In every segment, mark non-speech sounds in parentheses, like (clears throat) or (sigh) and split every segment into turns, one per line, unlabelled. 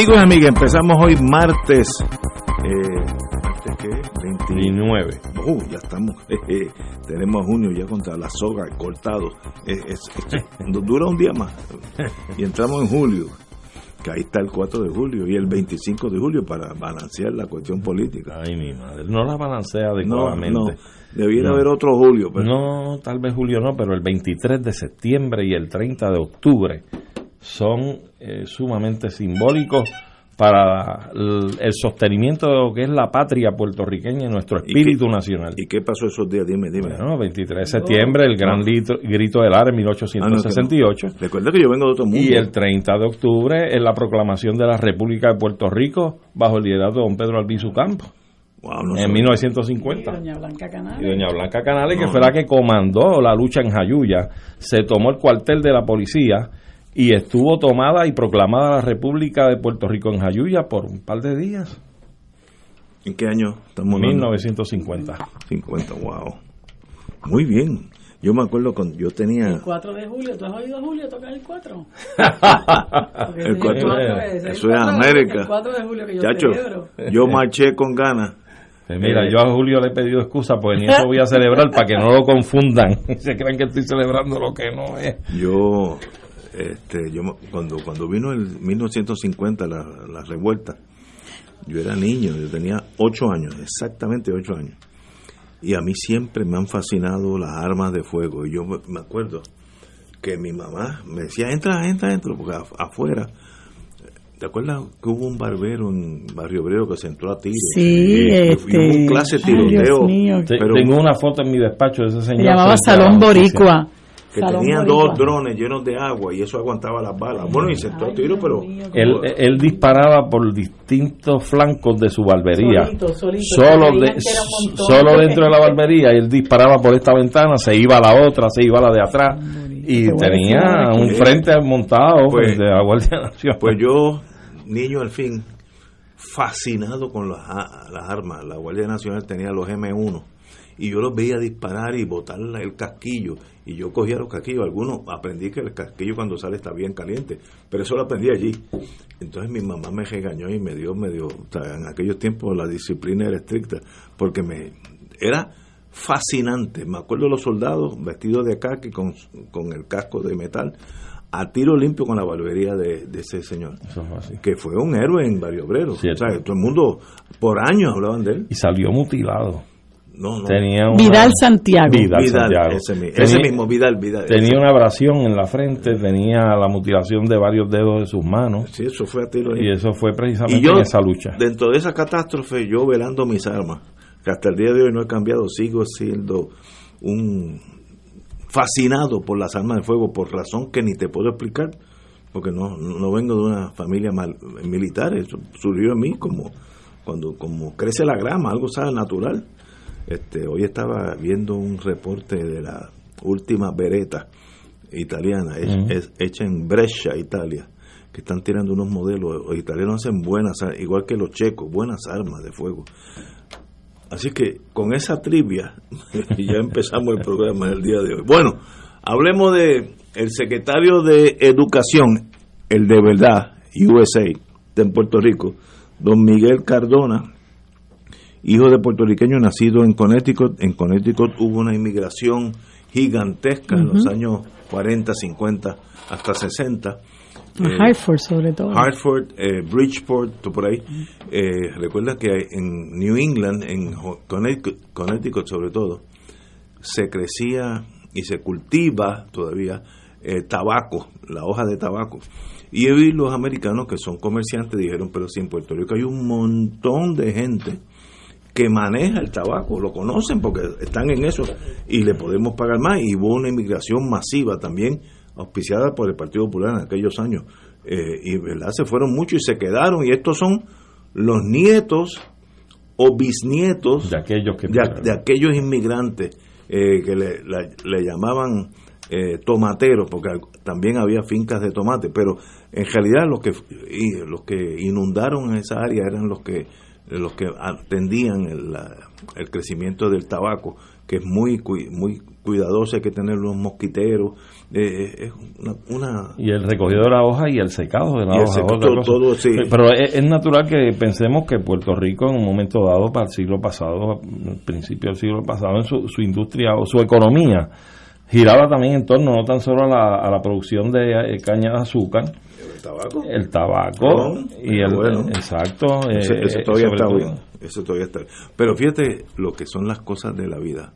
Amigos y amigas, empezamos hoy martes. Eh, ¿Martes qué? 29. Uh, ya estamos. (laughs) eh, tenemos junio ya contra la soga, cortado. Eh, es- es- (laughs) dura un día más. Y entramos en julio. Que ahí está el 4 de julio y el 25 de julio para balancear la cuestión política.
Ay, mi madre. No la balancea
No,
adecuadamente.
no. Debiera
No.
haber otro julio. Pero
No, tal vez julio no, pero el 23 de septiembre y el 30 de octubre son eh, sumamente simbólicos para el, el sostenimiento de lo que es la patria puertorriqueña y nuestro
¿Y
espíritu
qué-
nacional.
¿Y qué pasó esos días? Dime, dime.
Bueno, 23 de septiembre, el gran litro- grito del AR en
Ah, no, que no.
1868.
Recuerda que yo vengo de otro mundo.
Y el 30 de octubre es la proclamación de la República de Puerto Rico bajo el liderazgo de don Pedro Albizu Campos
Wow, no
en
sé.
1950.
Doña Blanca Canales.
Y doña Blanca Canales, que fue la que comandó la lucha en Jayuya, se tomó el cuartel de la policía y estuvo tomada y proclamada la República de Puerto Rico en Jayuya por un par de días,
¿En qué año estamos hablando?
1950.
50, wow. Muy bien. Yo me acuerdo cuando yo tenía...
El 4 de julio, ¿tú has oído a Julio tocar el 4? (laughs) Porque
El
ese
cuatro-
cuatro es-
eso es
de-
América.
El 4 de julio que yo
Chacho,
celebro.
yo marché con ganas.
Eh, Mira, yo a Julio le he pedido excusa, pues ni eso voy a celebrar para que no lo confundan. (laughs) Se crean que estoy celebrando lo que no es.
Yo, este, yo cuando cuando vino el 1950 la, la revuelta, yo era niño, yo tenía ocho años, exactamente ocho años. Y a mí siempre me han fascinado las armas de fuego. Y yo me, acuerdo que mi mamá me decía, entra, entra, entra, porque af- afuera... ¿Te acuerdas que hubo un barbero en Barrio Obrero que se entró a tiro?
Sí,
y, y
este,
hubo un clase de
ay, Dios
tiroteo.
mío.
Te-
pero-
Tengo una foto en mi despacho de ese señor.
Se llamaba Salón. Boricua.
Que
Salón
tenía
Boricua.
dos drones llenos de agua y eso aguantaba las balas. Bueno, y se entró a
Ay,
tiro, pero
mío,
Él, él disparaba por distintos flancos de su barbería.
Solito, solito.
Solo, de- solo dentro de la barbería. Y él disparaba por esta ventana, se iba a la otra, se iba a la de atrás. Y tenía un frente montado
Pues-
de la Guardia Nacional.
Pues yo, niño al fin, fascinado con las, las armas. La Guardia Nacional tenía los M1 y yo los veía disparar y botar el casquillo. Y yo cogía los casquillos. Algunos aprendí que el casquillo cuando sale está bien caliente, pero eso lo aprendí allí. Entonces mi mamá me regañó y me dio medio. O sea, en aquellos tiempos la disciplina era estricta porque me era fascinante. Me acuerdo de los soldados vestidos de khaki con, con el casco de metal a tiro limpio con la barbería de, de ese señor que fue un héroe en Barrio Obrero. O sea, todo el mundo por años hablaban de él.
Y salió mutilado.
No, no.
Tenía una-
Vidal Santiago.
Vidal,
Vidal,
Santiago.
ese, mi-
Tenía-
ese mismo Vidal, Vidal.
Tenía una abrasión en la frente, tenía la mutilación de varios dedos de sus manos.
Sí, eso fue a tiro
Y eso fue precisamente
Y yo,
en esa lucha.
dentro de esa catástrofe, yo velando mis armas, que hasta el día de hoy no he cambiado, sigo siendo un fascinado por las armas de fuego, por razón que ni te puedo explicar, porque no, no vengo de una familia mal- militar, eso surgió en mí como cuando como crece la grama, algo sabe natural. Este, hoy estaba viendo un reporte de la última Beretta italiana, es- hecha en Brescia, Italia, que están tirando unos modelos, los italianos hacen buenas, ar- igual que los checos, buenas armas de fuego. Así que con esa trivia (laughs) ya empezamos el programa del día de hoy. Bueno, hablemos de el secretario de Educación, el de verdad, USA, en Puerto Rico, don Miguel Cardona, hijo de puertorriqueño nacido en Connecticut. En Connecticut hubo una inmigración gigantesca en los años 40, 50 hasta 60.
Eh, Hartford sobre todo.
Hartford, eh, Bridgeport, por ahí. Eh, recuerda que en New England, en Connecticut, sobre todo, se crecía y se cultiva todavía tabaco, la hoja de tabaco. Y los americanos que son comerciantes dijeron, pero si en Puerto Rico hay un montón de gente que maneja el tabaco, lo conocen porque están en eso y le podemos pagar más. Y hubo una inmigración masiva también, auspiciada por el Partido Popular en aquellos años. Eh, y verdad se fueron muchos y se quedaron. Y estos son los nietos o bisnietos
de aquellos, que
de, aquellos inmigrantes eh, que le, le, llamaban eh, tomateros, porque también había fincas de tomate, pero en realidad los que, los que inundaron esa área eran los que los que atendían el, el crecimiento del tabaco, que es muy muy cuidadoso, hay que tener unos mosquiteros, eh, eh, es una,
Y el recogido de la hoja y el secado de la hoja. Pero es, natural que pensemos que Puerto Rico en un momento dado, para el siglo pasado, principio del siglo pasado, en su, su industria o su economía, giraba también en torno no tan solo a la, a la producción de eh, caña de azúcar,
el tabaco,
el tabaco y el bueno, exacto,
eso, eh, todavía está bien, eso todavía está bien. Pero fíjate lo que son las cosas de la vida.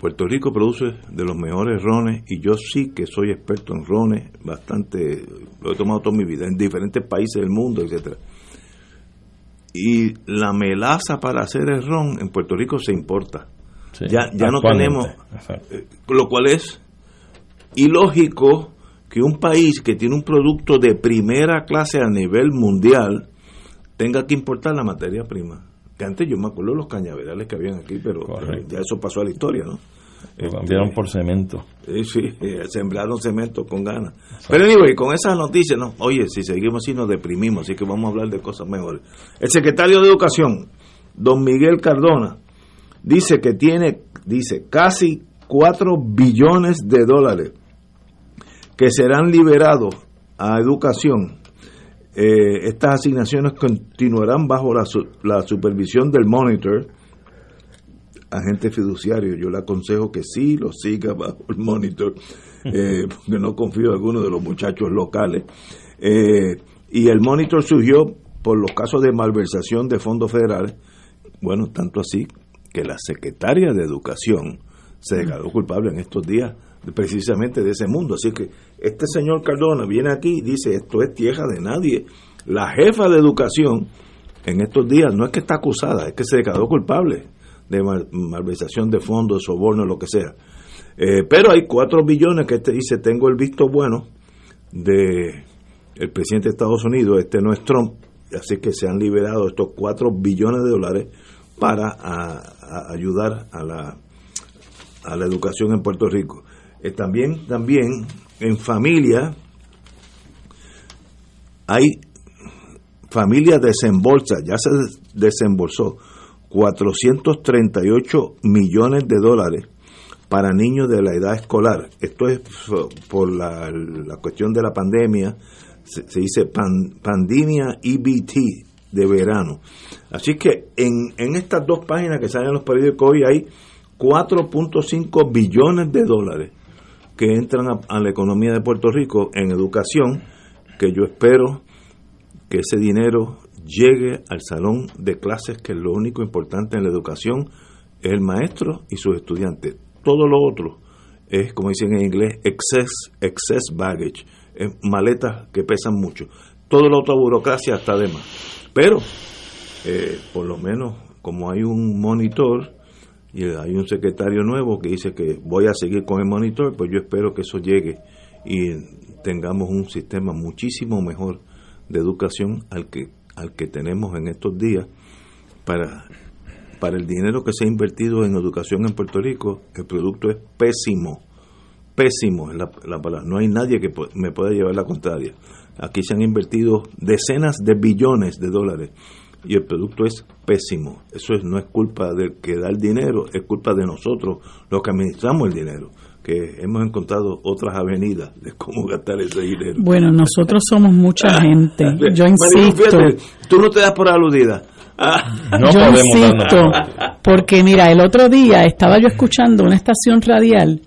Puerto Rico produce de los mejores rones y yo sí que soy experto en rones, bastante, lo he tomado toda mi vida en diferentes países del mundo, etcétera. Y la melaza para hacer el ron en Puerto Rico se importa ya ya no tenemos, eh, lo cual es ilógico que un país que tiene un producto de primera clase a nivel mundial tenga que importar la materia prima. Que antes yo me acuerdo de los cañaverales que habían aquí, pero ya eso pasó a la historia, ¿no?
Lo cambiaron por cemento.
Sí, sí, eh, sembraron cemento con ganas. Pero anyway, con esas noticias, no, oye, si seguimos así nos deprimimos, así que vamos a hablar de cosas mejores. El secretario de Educación, don Miguel Cardona, dice que tiene, dice, casi 4 billones de dólares que serán liberados a educación. Eh, estas asignaciones continuarán bajo la, la supervisión del monitor, agente fiduciario. Yo le aconsejo que sí lo siga bajo el monitor, eh, (laughs) porque no confío en alguno de los muchachos locales. Eh, y el monitor surgió por los casos de malversación de fondos federales. Bueno, tanto así que la secretaria de Educación se declaró culpable en estos días precisamente de ese mundo. Así que este señor Cardona viene aquí y dice, esto es tierra de nadie. La jefa de Educación en estos días no es que está acusada, es que se declaró culpable de malversación de fondos, soborno, lo que sea. Eh, pero hay cuatro billones que este dice, tengo el visto bueno de el presidente de Estados Unidos, este no es Trump, así que se han liberado estos cuatro billones de dólares para ayudar a la, a la educación en Puerto Rico. Eh, también, también en familia hay familia desembolsa, ya se desembolsó 438 millones de dólares para niños de la edad escolar. Esto es por la, la cuestión de la pandemia, se, dice pandemia EBT, de verano. Así que en, en estas dos páginas que salen en los periódicos hoy hay 4.5 billones de dólares que entran a, la economía de Puerto Rico en educación, que yo espero que ese dinero llegue al salón de clases, que es lo único importante en la educación, es el maestro y sus estudiantes. Todo lo otro es, como dicen en inglés, excess, excess baggage, maletas que pesan mucho. Todo lo otro burocracia está de más. Pero, eh, por lo menos, como hay un monitor y hay un secretario nuevo que dice que voy a seguir con el monitor, pues yo espero que eso llegue y tengamos un sistema muchísimo mejor de educación al que al que tenemos en estos días para para el dinero que se ha invertido en educación en Puerto Rico, el producto es pésimo, pésimo es la, la palabra. No hay nadie que me pueda llevar la contraria. Aquí se han invertido decenas de billones de dólares y el producto es pésimo. Eso no es culpa del que da el dinero, es culpa de nosotros, los que administramos el dinero, que hemos encontrado otras avenidas de cómo gastar ese dinero.
Bueno, nosotros somos mucha (laughs) gente. Yo insisto.
fíjate, tú no te das por aludida.
No
yo
podemos
insisto, porque mira, el otro día estaba yo escuchando una estación radial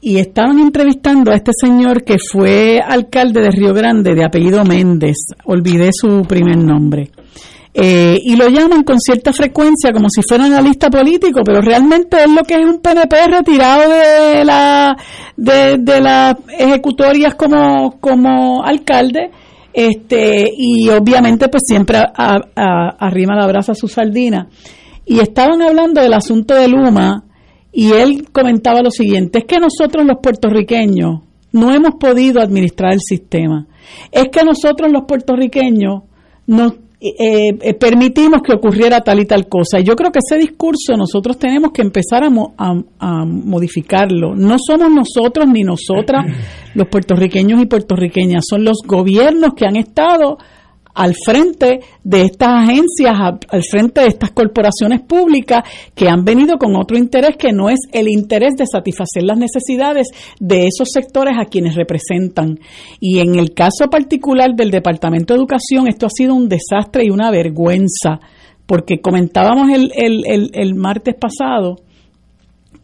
y estaban entrevistando a este señor que fue alcalde de Río Grande de apellido Méndez, olvidé su primer nombre. Eh, y lo llaman con cierta frecuencia como si fuera analista político, pero realmente es lo que es un PNP retirado de la de, las ejecutorias como, como alcalde. Este y obviamente pues siempre a- a- a- arrima la brasa a su sardina. Y estaban hablando del asunto de Luma y él comentaba lo siguiente es que nosotros los puertorriqueños no hemos podido administrar el sistema es que nosotros los puertorriqueños nos eh, eh, permitimos que ocurriera tal y tal cosa. Y yo creo que ese discurso nosotros tenemos que empezar a, mo- a- a modificarlo. No somos nosotros ni nosotras (clears throat) los puertorriqueños y puertorriqueñas, son los gobiernos que han estado al frente de estas agencias, al frente de estas corporaciones públicas que han venido con otro interés que no es el interés de satisfacer las necesidades de esos sectores a quienes representan. Y en el caso particular del Departamento de Educación, esto ha sido un desastre y una vergüenza, porque comentábamos el, el, el, el martes pasado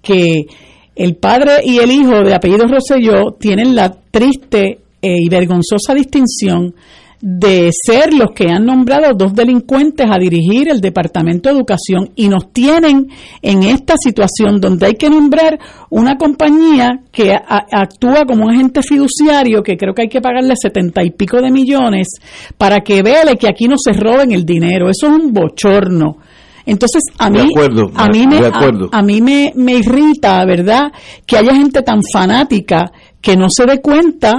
que el padre y el hijo de apellido Rosselló tienen la triste eh, y vergonzosa distinción de ser los que han nombrado dos delincuentes a dirigir el Departamento de Educación y nos tienen en esta situación donde hay que nombrar una compañía que actúa como un agente fiduciario que creo que hay que pagarle setenta y pico de millones para que vele que aquí no se roben el dinero. Eso es un bochorno. Entonces, a mí,
acuerdo,
a mí, me, a- a mí me, me irrita, ¿verdad?, que haya gente tan fanática que no se dé cuenta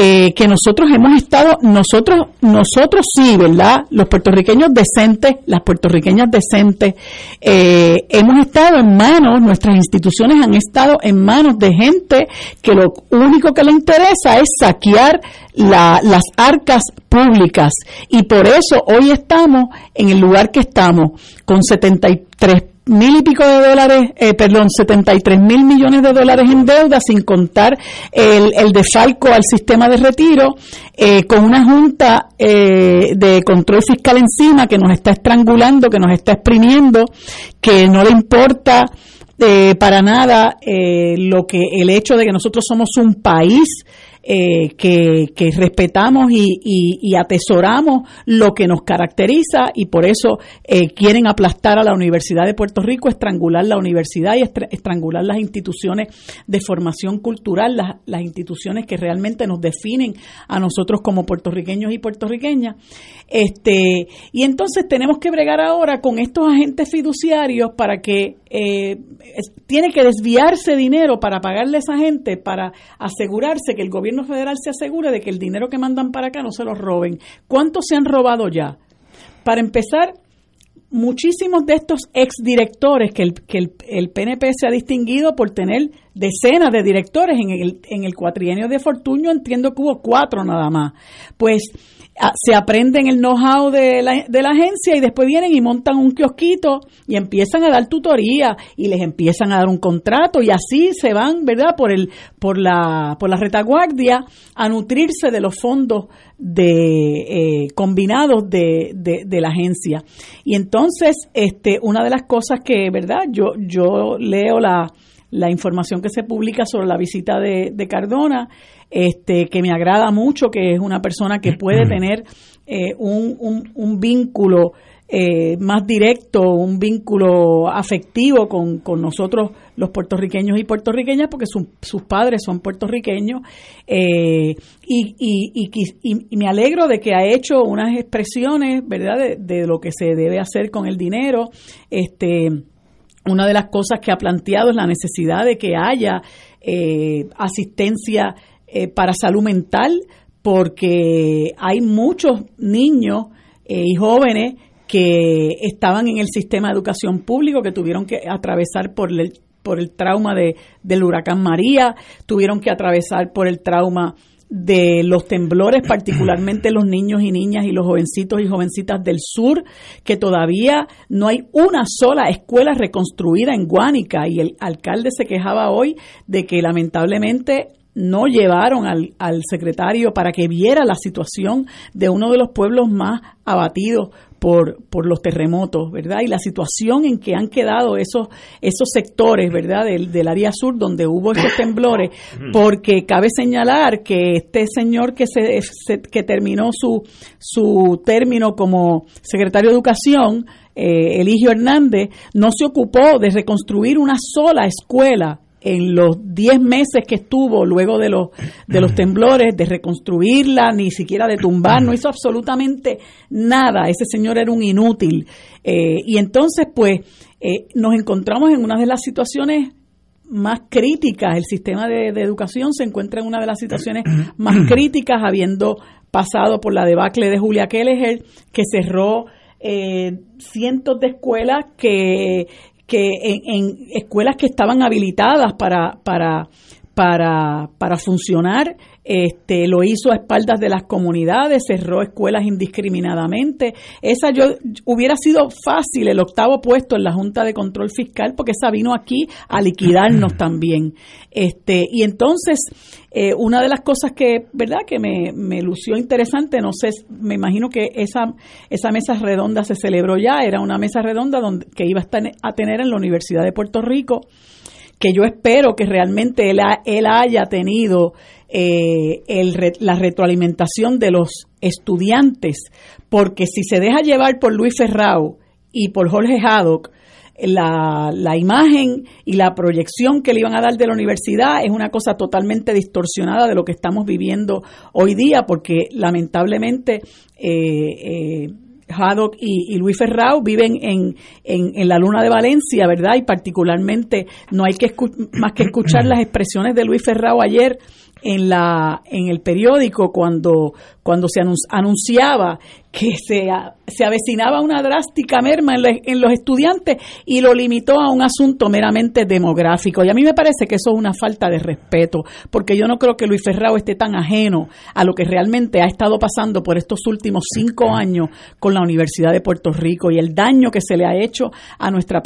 eh, que nosotros hemos estado, nosotros, nosotros sí, ¿verdad? Los puertorriqueños decentes, las puertorriqueñas decentes, eh, hemos estado en manos, nuestras instituciones han estado en manos de gente que lo único que le interesa es saquear la- las arcas públicas y por eso hoy estamos en el lugar que estamos con 73 mil y pico de dólares, eh, perdón, 73 mil millones de dólares en deuda, sin contar el, el defalco al sistema de retiro, eh, con una junta eh, de control fiscal encima que nos está estrangulando, que nos está exprimiendo, que no le importa eh, para nada eh, lo que el hecho de que nosotros somos un país eh, que, que respetamos y, y- y atesoramos lo que nos caracteriza y por eso eh, quieren aplastar a la Universidad de Puerto Rico, estrangular la universidad y estra- estrangular las instituciones de formación cultural, las, las instituciones que realmente nos definen a nosotros como puertorriqueños y puertorriqueñas. Este, y entonces tenemos que bregar ahora con estos agentes fiduciarios para que eh, tiene que desviarse dinero para pagarle a esa gente, para asegurarse que el gobierno federal se asegure de que el dinero que mandan para acá no se lo roben. ¿Cuántos se han robado ya? Para empezar, muchísimos de estos exdirectores que el, que el, el PNP se ha distinguido por tener decenas de directores en el, en el cuatrienio de Fortuño, entiendo que hubo cuatro nada más. Pues se aprenden el know-how de la, de la agencia y después vienen y montan un kiosquito y empiezan a dar tutoría y les empiezan a dar un contrato y así se van, ¿verdad? Por el por la por la retaguardia a nutrirse de los fondos de eh, combinados de, de, de la agencia. Y entonces, este una de las cosas que, ¿verdad? Yo yo leo la la información que se publica sobre la visita de, de Cardona, este, que me agrada mucho, que es una persona que puede tener eh, un, un, un vínculo eh, más directo, un vínculo afectivo con, con nosotros los puertorriqueños y puertorriqueñas, porque su- sus padres son puertorriqueños, eh, y, y, y, quis- y- y me alegro de que ha hecho unas expresiones, ¿verdad?, de, de lo que se debe hacer con el dinero, este una de las cosas que ha planteado es la necesidad de que haya eh, asistencia eh, para salud mental, porque hay muchos niños eh, y jóvenes que estaban en el sistema de educación público, que tuvieron que atravesar por el, por el trauma de, del huracán María, tuvieron que atravesar por el trauma de los temblores, (coughs) particularmente los niños y niñas y los jovencitos y jovencitas del sur, que todavía no hay una sola escuela reconstruida en Guánica. Y el alcalde se quejaba hoy de que lamentablemente no llevaron al, al secretario para que viera la situación de uno de los pueblos más abatidos por, por los terremotos, ¿verdad? Y la situación en que han quedado esos, esos sectores, ¿verdad? Del, del área sur donde hubo esos temblores, porque cabe señalar que este señor que se, que terminó su, su término como secretario de Educación, eh, Eligio Hernández, no se ocupó de reconstruir una sola escuela en los 10 meses que estuvo luego de los, de los (clears throat) temblores, de reconstruirla, ni siquiera de tumbar, no hizo absolutamente nada. Ese señor era un inútil. Eh, y entonces, pues, eh, nos encontramos en una de las situaciones más críticas. El sistema de, educación se encuentra en una de las situaciones (clears throat) más críticas, habiendo pasado por la debacle de Julia Kelleher, que cerró eh, cientos de escuelas que que en, escuelas que estaban habilitadas para, para, para, para funcionar este, lo hizo a espaldas de las comunidades, cerró escuelas indiscriminadamente. Esa yo hubiera sido fácil el octavo puesto en la Junta de Control Fiscal porque esa vino aquí a liquidarnos (clears throat) también. Este, y entonces, eh, una de las cosas que, ¿verdad?, que me, me lució interesante, no sé, me imagino que esa, esa mesa redonda se celebró ya, era una mesa redonda donde, que iba a, estar, a tener en la Universidad de Puerto Rico que yo espero que realmente él, él haya tenido eh, el, la retroalimentación de los estudiantes, porque si se deja llevar por Luis Ferrao y por Jorge Haddock, la, la, imagen y la proyección que le iban a dar de la universidad es una cosa totalmente distorsionada de lo que estamos viviendo hoy día, porque lamentablemente eh, eh, Haddock y, Luis Ferrao viven en, en, la luna de Valencia, ¿verdad? Y particularmente no hay que más que escuchar las expresiones de Luis Ferrao ayer en la en el periódico cuando cuando se anunciaba que se, se avecinaba una drástica merma en, los estudiantes y lo limitó a un asunto meramente demográfico. Y a mí me parece que eso es una falta de respeto, porque yo no creo que Luis Ferrao esté tan ajeno a lo que realmente ha estado pasando por estos últimos cinco años con la Universidad de Puerto Rico y el daño que se le ha hecho a nuestra,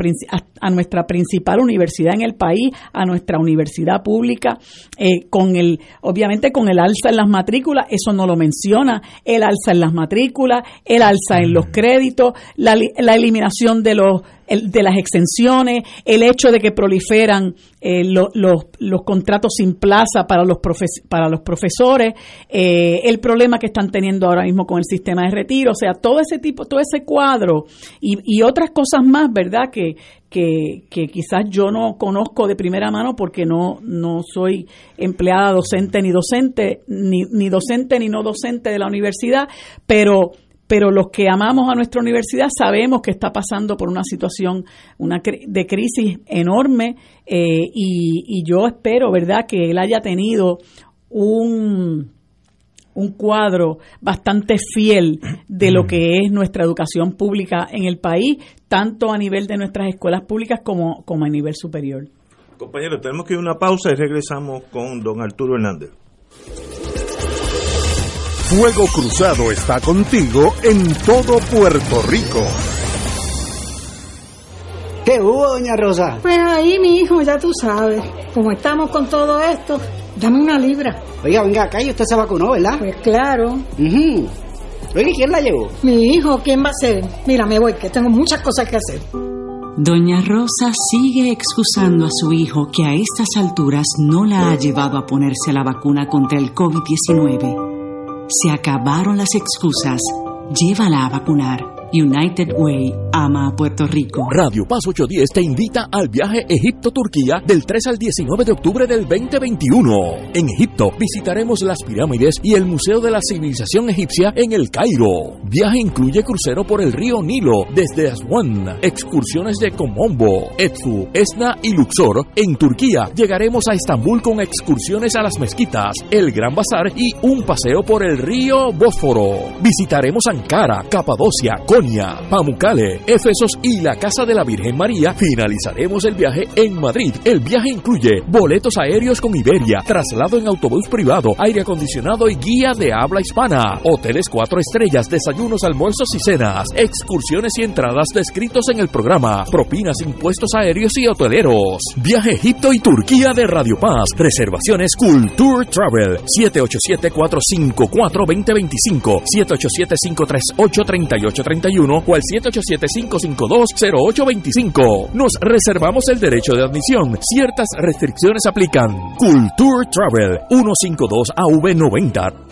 a, nuestra principal universidad en el país, a nuestra universidad pública, eh, con el, obviamente con el alza en las matrículas, eso no lo menciona, el alza en las matrículas, el alza en los créditos, la, la eliminación de los de las exenciones, el hecho de que proliferan eh, los contratos sin plaza para los, para los profesores, eh, el problema que están teniendo ahora mismo con el sistema de retiro, o sea, todo ese tipo, todo ese cuadro y, y otras cosas más, ¿verdad? Que, que, que, quizás yo no conozco de primera mano porque no, no soy empleada docente ni docente, ni, ni docente ni no docente de la universidad, pero pero los que amamos a nuestra universidad sabemos que está pasando por una situación una de crisis enorme eh, y, yo espero, ¿verdad?, que él haya tenido un, un cuadro bastante fiel de lo que es nuestra educación pública en el país, tanto a nivel de nuestras escuelas públicas como, como a nivel superior.
Compañeros, tenemos que ir a una pausa y regresamos con don Arturo Hernández.
Fuego Cruzado está contigo en todo Puerto Rico.
¿Qué hubo, doña Rosa?
Pues ahí, mi hijo, ya tú sabes. Como estamos con todo esto, dame una libra.
Oiga, venga acá y usted se vacunó, ¿verdad?
Pues claro.
Uh ¿quién la llevó?
Mi hijo, ¿quién va a ser? Mira, me voy, que tengo muchas cosas que hacer.
Doña Rosa sigue excusando a su hijo que a estas alturas no la ha llevado a ponerse la vacuna contra el COVID-19. Se acabaron las excusas. Llévala a vacunar. United Way ama a Puerto Rico.
Radio Paz 810 te invita al viaje Egipto-Turquía del 3 al 19 de octubre del 2021. En Egipto visitaremos las pirámides y el Museo de la Civilización Egipcia en el Cairo. Viaje incluye crucero por el río Nilo desde Aswan, excursiones de Komombo, Edfu, Esna y Luxor. En Turquía llegaremos a Estambul con excursiones a las mezquitas, el Gran Bazar y un paseo por el río Bósforo. Visitaremos Ankara, Capadocia, Konya Colonia, Pamucale, Efesos y la Casa de la Virgen María, finalizaremos el viaje en Madrid. El viaje incluye boletos aéreos con Iberia, traslado en autobús privado, aire acondicionado y guía de habla hispana, hoteles cuatro estrellas, desayunos, almuerzos y cenas, excursiones y entradas descritos en el programa, propinas, impuestos aéreos y hoteleros. Viaje Egipto y Turquía de Radio Paz. Reservaciones Culture Travel 787-454-2025, 787-538-3831 o al 787-552-0825. Nos reservamos el derecho de admisión. Ciertas restricciones aplican. Culture Travel 152AV90.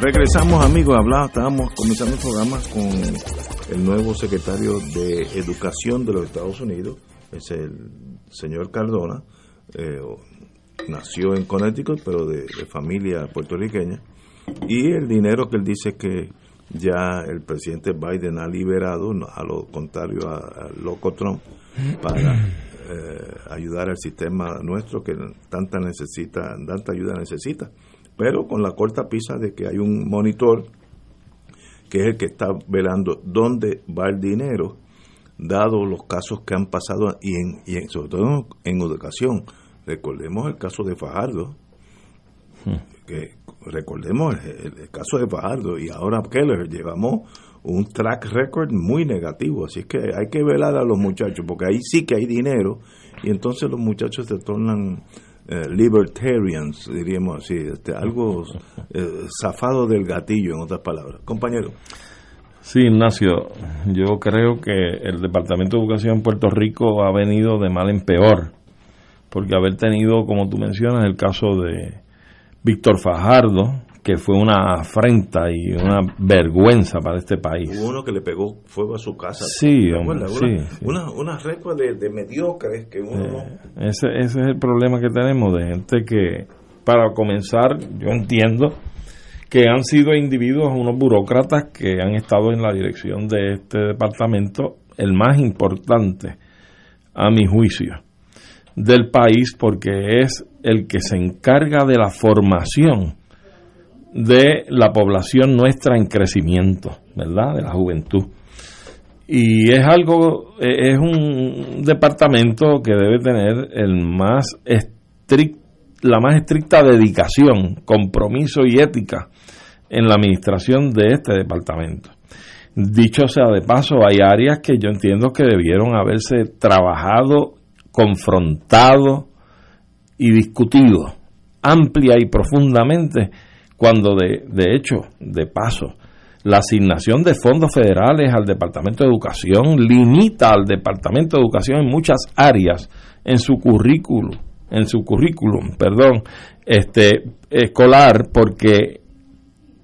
Regresamos amigos, hablamos, estábamos comenzando el programa con el nuevo secretario de Educación de los Estados Unidos, es el señor Cardona, eh, nació en Connecticut, pero de, familia puertorriqueña, y el dinero que él dice que ya el presidente Biden ha liberado, a lo contrario al loco Trump, para eh, ayudar al sistema nuestro que tanta necesita, tanta ayuda necesita pero con la corta pisa de que hay un monitor que es el que está velando dónde va el dinero, dado los casos que han pasado y, en, y en, sobre todo en educación. Recordemos el caso de Fajardo, que recordemos el, el, caso de Fajardo. Y ahora Keller, llevamos un track record muy negativo, así que hay que velar a los muchachos, porque ahí sí que hay dinero. Y entonces los muchachos se tornan eh, libertarians, diríamos así, este, algo eh, zafado del gatillo, en otras palabras. Compañero.
Sí, Ignacio, yo creo que el Departamento de Educación en Puerto Rico ha venido de mal en peor, porque haber tenido, como tú mencionas, el caso de Víctor Fajardo, que fue una afrenta y una vergüenza para este país.
Hubo uno que le pegó fuego a su casa.
Sí, hombre, sí,
una,
sí.
Una, una recua de, de, mediocres que uno
eh, ese, ese es el problema que tenemos de gente que, para comenzar, yo entiendo que han sido individuos, unos burócratas que han estado en la dirección de este departamento, el más importante, a mi juicio, del país, porque es el que se encarga de la formación de la población nuestra en crecimiento, ¿verdad? De la juventud. Y es algo, es un departamento que debe tener el más estrict, la más estricta dedicación, compromiso y ética en la administración de este departamento. Dicho sea de paso, hay áreas que yo entiendo que debieron haberse trabajado, confrontado y discutido amplia y profundamente cuando de, de hecho, de paso, la asignación de fondos federales al Departamento de Educación limita al Departamento de Educación en muchas áreas en su currículum, en su currículum, perdón, este escolar porque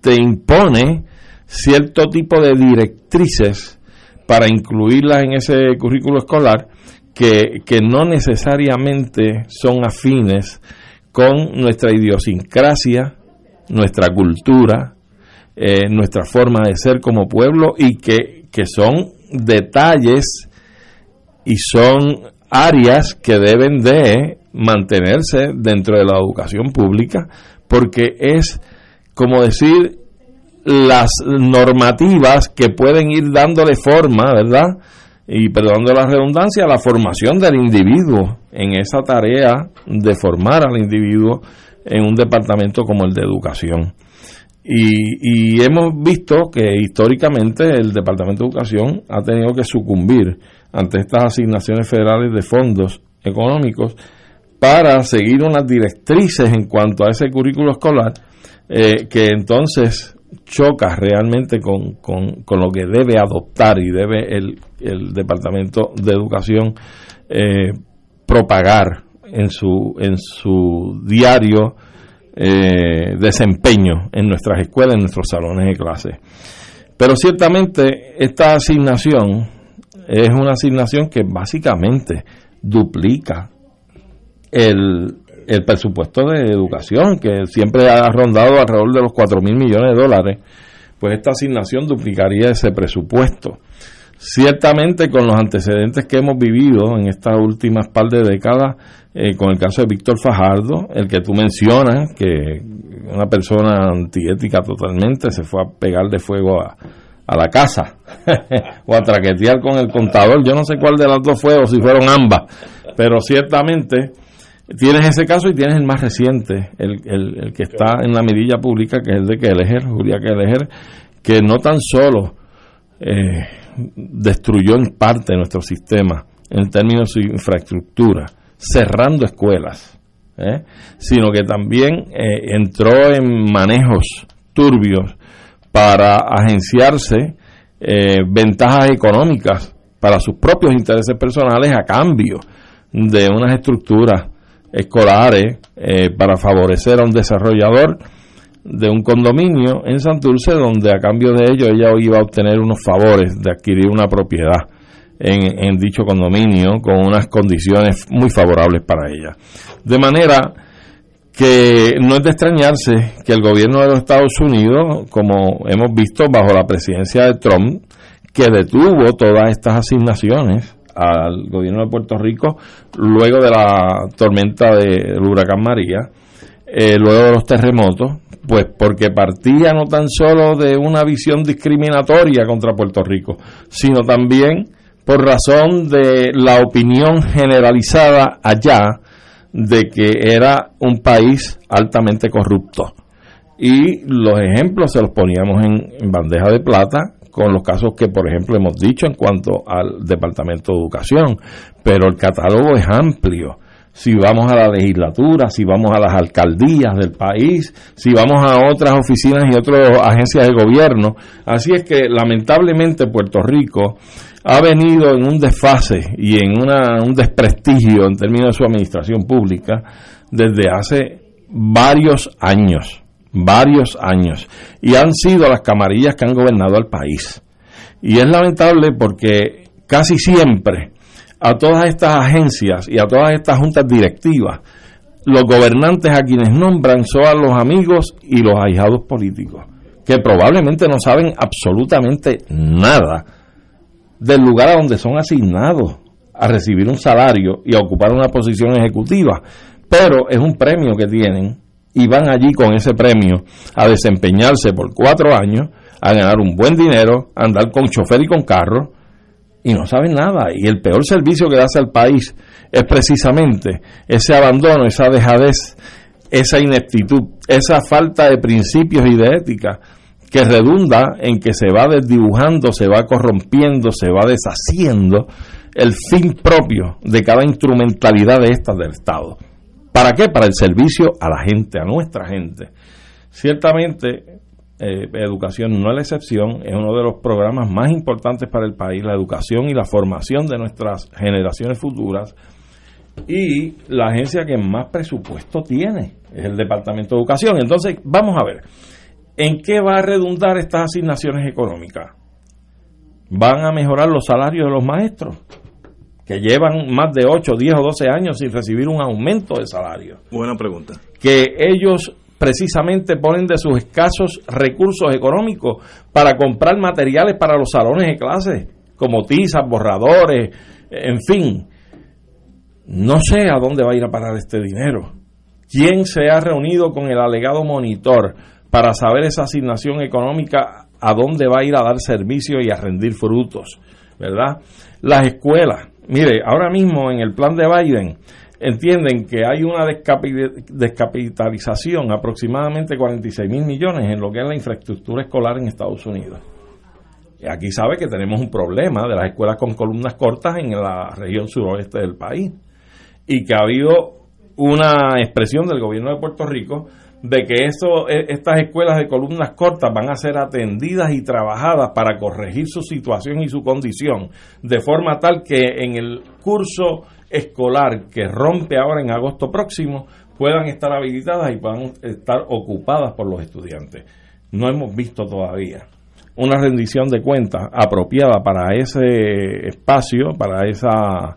te impone cierto tipo de directrices para incluirlas en ese currículo escolar que, que no necesariamente son afines con nuestra idiosincrasia, nuestra cultura, eh, nuestra forma de ser como pueblo y que, que son detalles y son áreas que deben de mantenerse dentro de la educación pública porque es como decir las normativas que pueden ir dándole forma, ¿verdad? y perdonando la redundancia, la formación del individuo en esa tarea de formar al individuo en un departamento como el de educación. Y, y, hemos visto que históricamente el Departamento de Educación ha tenido que sucumbir ante estas asignaciones federales de fondos económicos para seguir unas directrices en cuanto a ese currículo escolar eh, que entonces choca realmente con, con, lo que debe adoptar y debe el, el Departamento de Educación eh, propagar en su, en su diario eh, desempeño en nuestras escuelas, en nuestros salones de clase. Pero ciertamente esta asignación es una asignación que básicamente duplica el, el presupuesto de educación, que siempre ha rondado alrededor de los 4 mil millones de dólares, pues esta asignación duplicaría ese presupuesto. Ciertamente con los antecedentes que hemos vivido en estas últimas par de décadas, eh, con el caso de Víctor Fajardo, el que tú mencionas, que una persona antiética totalmente se fue a pegar de fuego a, la casa (laughs) o a traquetear con el contador. Yo no sé cuál de las dos fue o si fueron ambas, pero ciertamente tienes ese caso y tienes el más reciente, el, el, que está en la medilla pública, que es el de Kelleher, Julia Kelleher, que no tan solo eh, destruyó en parte nuestro sistema en términos de su infraestructura, cerrando escuelas, ¿eh? sino que también eh, entró en manejos turbios para agenciarse eh, ventajas económicas para sus propios intereses personales a cambio de unas estructuras escolares para favorecer a un desarrollador de un condominio en Santurce donde a cambio de ello ella iba a obtener unos favores de adquirir una propiedad en, dicho condominio con unas condiciones muy favorables para ella. De manera que no es de extrañarse que el gobierno de los Estados Unidos, como hemos visto bajo la presidencia de Trump, que detuvo todas estas asignaciones al gobierno de Puerto Rico luego de la tormenta del huracán María, eh, luego de los terremotos, pues porque partía no tan solo de una visión discriminatoria contra Puerto Rico, sino también por razón de la opinión generalizada allá de que era un país altamente corrupto. Y los ejemplos se los poníamos en, bandeja de plata con los casos que, por ejemplo, hemos dicho en cuanto al Departamento de Educación, pero el catálogo es amplio si vamos a la legislatura, si vamos a las alcaldías del país, si vamos a otras oficinas y otras agencias de gobierno. Así es que lamentablemente Puerto Rico ha venido en un desfase y en un desprestigio en términos de su administración pública desde hace varios años, varios años, y han sido las camarillas que han gobernado al país. Y es lamentable porque casi siempre a todas estas agencias y a todas estas juntas directivas, los gobernantes a quienes nombran son a los amigos y los ahijados políticos, que probablemente no saben absolutamente nada del lugar a donde son asignados a recibir un salario y a ocupar una posición ejecutiva, pero es un premio que tienen y van allí con ese premio a desempeñarse por cuatro años, a ganar un buen dinero, a andar con chofer y con carro, y no saben nada. Y el peor servicio que hace al país es precisamente ese abandono, esa dejadez, esa ineptitud, esa falta de principios y de ética que redunda en que se va desdibujando, se va corrompiendo, se va deshaciendo el fin propio de cada instrumentalidad de estas del Estado. ¿Para qué? Para el servicio a la gente, a nuestra gente. Ciertamente, eh, educación no es la excepción, es uno de los programas más importantes para el país, la educación y la formación de nuestras generaciones futuras. Y la agencia que más presupuesto tiene es el Departamento de Educación. Entonces, vamos a ver. ¿En qué va a redundar estas asignaciones económicas? ¿Van a mejorar los salarios de los maestros? Que llevan más de 8, 10 o 12 años sin recibir un aumento de salario.
Buena pregunta.
Que ellos precisamente ponen de sus escasos recursos económicos para comprar materiales para los salones de clase, como tizas, borradores, en fin. No sé a dónde va a ir a parar este dinero. ¿Quién se ha reunido con el alegado monitor para saber esa asignación económica a dónde va a ir a dar servicio y a rendir frutos. ¿verdad? Las escuelas. Mire, ahora mismo en el plan de Biden entienden que hay una descapitalización aproximadamente 46 mil millones en lo que es la infraestructura escolar en Estados Unidos. Aquí sabe que tenemos un problema de las escuelas con columnas cortas en la región suroeste del país y que ha habido una expresión del gobierno de Puerto Rico de que e, estas escuelas de columnas cortas van a ser atendidas y trabajadas para corregir su situación y su condición, de forma tal que en el curso escolar que rompe ahora en agosto próximo puedan estar habilitadas y puedan estar ocupadas por los estudiantes. No hemos visto todavía una rendición de cuentas apropiada para ese espacio, para esa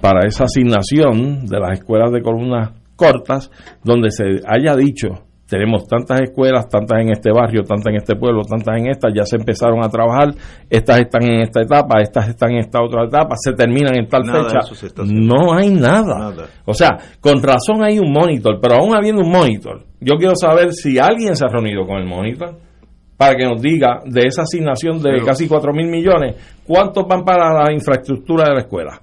para esa asignación de las escuelas de columnas cortas, donde se haya dicho tenemos tantas escuelas, tantas en este barrio, tantas en este pueblo, tantas en esta, ya se empezaron a trabajar, estas están en esta etapa, estas están en esta otra etapa, se terminan en tal fecha. No hay nada. O sea, con razón hay un monitor, pero aún habiendo un monitor, yo quiero saber si alguien se ha reunido con el monitor para que nos diga de esa asignación de casi 4 mil millones, cuántos van para la infraestructura de la escuela.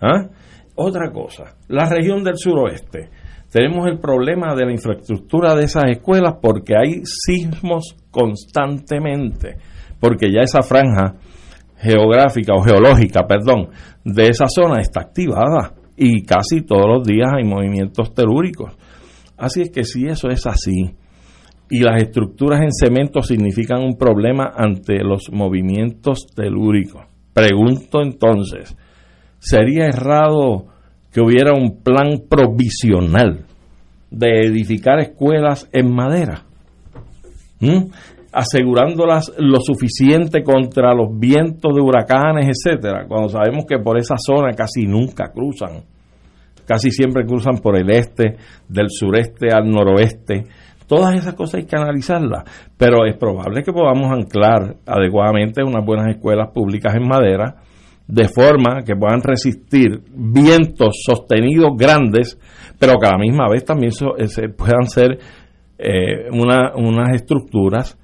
¿Ah? Otra cosa, la región del suroeste tenemos el problema de la infraestructura de esas escuelas porque hay sismos constantemente, porque ya esa franja geográfica o geológica, perdón, de esa zona está activada y casi todos los días hay movimientos telúricos. Así es que si eso es así y las estructuras en cemento significan un problema ante los movimientos telúricos, pregunto entonces, ¿sería errado que hubiera un plan provisional de edificar escuelas en madera, asegurándolas lo suficiente contra los vientos de huracanes, etcétera, cuando sabemos que por esa zona casi nunca cruzan, casi siempre cruzan por el este, del sureste al noroeste. Todas esas cosas hay que analizarlas, pero es probable que podamos anclar adecuadamente unas buenas escuelas públicas en madera de forma que puedan resistir vientos sostenidos grandes, pero que a la misma vez también eh, puedan ser eh, unas estructuras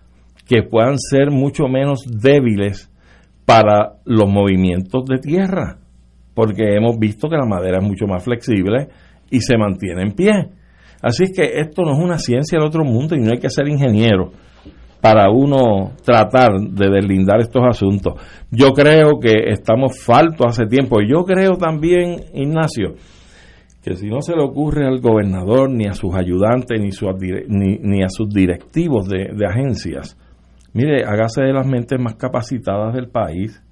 que puedan ser mucho menos débiles para los movimientos de tierra, porque hemos visto que la madera es mucho más flexible y se mantiene en pie. Así que esto no es una ciencia del otro mundo y no hay que ser ingeniero para uno tratar de deslindar estos asuntos. Yo creo que estamos faltos hace tiempo. Yo creo también, Ignacio, que si no se le ocurre al gobernador, ni a sus ayudantes, ni, ni, a sus directivos de, de agencias, mire, hágase de las mentes más capacitadas del país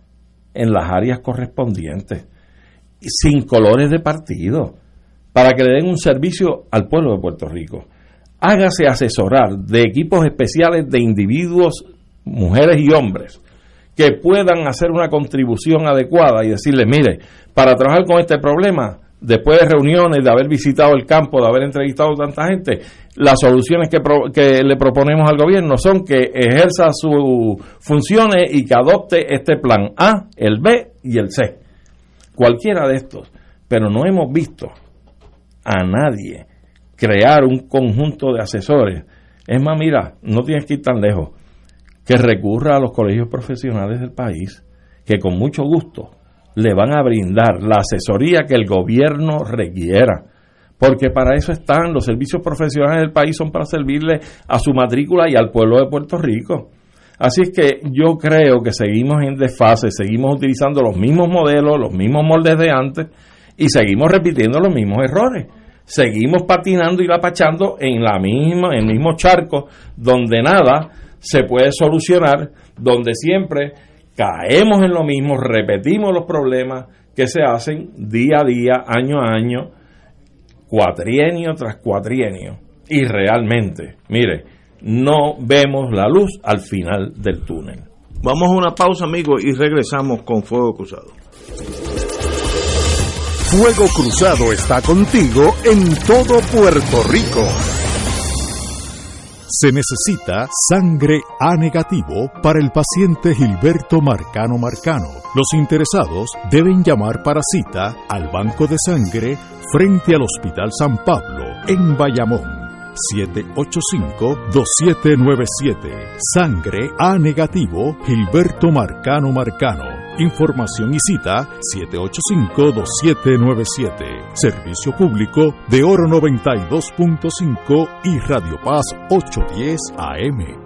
en las áreas correspondientes, sin colores de partido, para que le den un servicio al pueblo de Puerto Rico hágase asesorar de equipos especiales de individuos, mujeres y hombres, que puedan hacer una contribución adecuada y decirle, mire, para trabajar con este problema, después de reuniones, de haber visitado el campo, de haber entrevistado a tanta gente, las soluciones que, que le proponemos al gobierno son que ejerza sus funciones y que adopte este plan A, el B y el C. Cualquiera de estos. Pero no hemos visto a nadie crear un conjunto de asesores. Es más, mira, no tienes que ir tan lejos, que recurra a los colegios profesionales del país, que con mucho gusto le van a brindar la asesoría que el gobierno requiera. Porque para eso están los servicios profesionales del país, son para servirle a su matrícula y al pueblo de Puerto Rico. Así es que yo creo que seguimos en desfase, seguimos utilizando los mismos modelos, los mismos moldes de antes y seguimos repitiendo los mismos errores seguimos patinando y lapachando en la misma, en el mismo charco donde nada se puede solucionar, donde siempre caemos en lo mismo, repetimos los problemas que se hacen día a día, año a año, cuatrienio tras cuatrienio. Y realmente, mire, no vemos la luz al final del túnel.
Vamos a una pausa, amigos, y regresamos con Fuego Cruzado.
Fuego Cruzado está contigo en todo Puerto Rico. Se necesita sangre A negativo para el paciente Gilberto Marcano Marcano. Los interesados deben llamar para cita al Banco de Sangre frente al Hospital San Pablo en Bayamón. 785-2797. Sangre A negativo Gilberto Marcano Marcano Información y cita 785-2797. Servicio público de Oro 92.5 y Radio Paz 810 AM.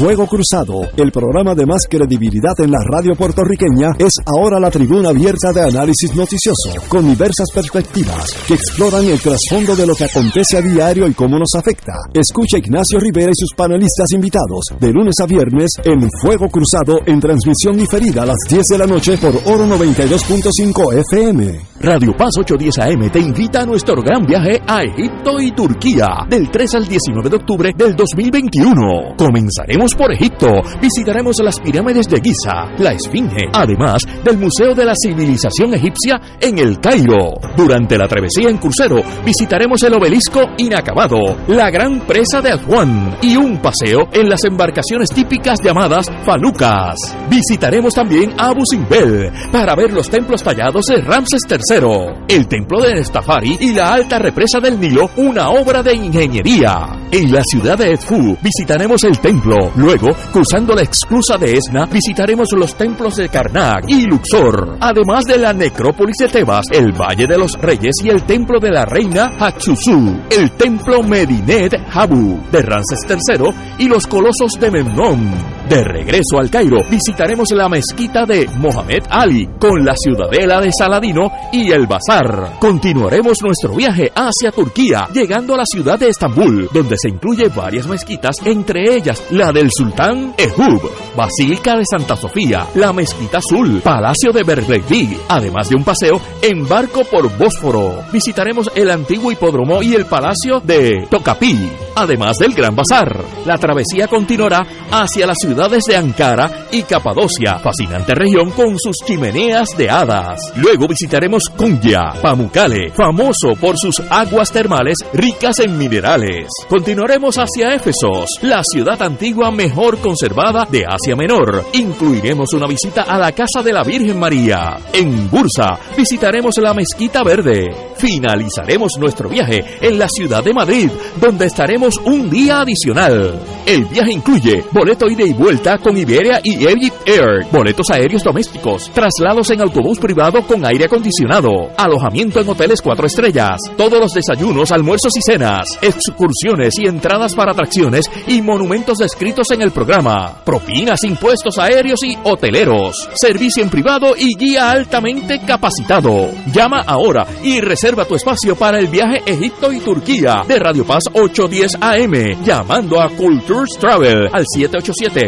Fuego Cruzado, el programa de más credibilidad en la radio puertorriqueña, es ahora la tribuna abierta de análisis noticioso, con diversas perspectivas que exploran el trasfondo de lo que acontece a diario y cómo nos afecta. Escucha Ignacio Rivera y sus panelistas invitados de lunes a viernes en Fuego Cruzado en transmisión diferida a las 10 de la noche por Oro 92.5 FM.
Radio Paz 810 AM te invita a nuestro gran viaje a Egipto y Turquía del 3 al 19 de octubre del 2021. Comenzaremos por Egipto, visitaremos las pirámides de Giza, la Esfinge, además del Museo de la Civilización Egipcia en el Cairo. Durante la travesía en crucero, visitaremos el obelisco inacabado, la gran presa de Aswan y un paseo en las embarcaciones típicas llamadas falucas. Visitaremos también Abu Simbel para ver los templos tallados de Ramses III, el templo de Nestafari y la alta represa del Nilo, una obra de ingeniería. En la ciudad de Edfu visitaremos el templo, Luego, cruzando la exclusa de Esna, visitaremos los templos de Karnak y Luxor, además de la necrópolis de Tebas, el Valle de los Reyes y el templo de la reina Hatshepsut, el templo Medinet Habu de Ramses III y los colosos de Memnon. De regreso al Cairo, visitaremos la mezquita de Mohamed Ali con la ciudadela de Saladino y el bazar. Continuaremos nuestro viaje hacia Turquía, llegando a la ciudad de Estambul, donde se incluye varias mezquitas, entre ellas la del Sultán Ehub, Basílica de Santa Sofía, la Mezquita Azul, Palacio de Berlevig, además de un paseo en barco por Bósforo. Visitaremos el antiguo hipódromo y el Palacio de Tocapí, además del Gran Bazar. La travesía continuará hacia las ciudades de Ankara y Capadocia, fascinante región con sus chimeneas de hadas. Luego visitaremos Kunya, Pamukkale, famoso por sus aguas termales ricas en minerales. Continuaremos hacia Éfesos, la ciudad antigua mejor conservada de Asia Menor. Incluiremos una visita a la Casa de la Virgen María. En Bursa visitaremos la Mezquita Verde. Finalizaremos nuestro viaje en la ciudad de Madrid, donde estaremos un día adicional. El viaje incluye boleto ida y vuelta con Iberia y Egypt Air, boletos aéreos domésticos, traslados en autobús privado con aire acondicionado, alojamiento en hoteles cuatro estrellas, todos los desayunos, almuerzos y cenas, excursiones y entradas para atracciones y monumentos descritos en el programa, propinas, impuestos aéreos y hoteleros, servicio en privado y guía altamente capacitado. Llama ahora y reserva tu espacio para el viaje Egipto y Turquía de Radio Paz 810 AM, llamando a Cultures Travel al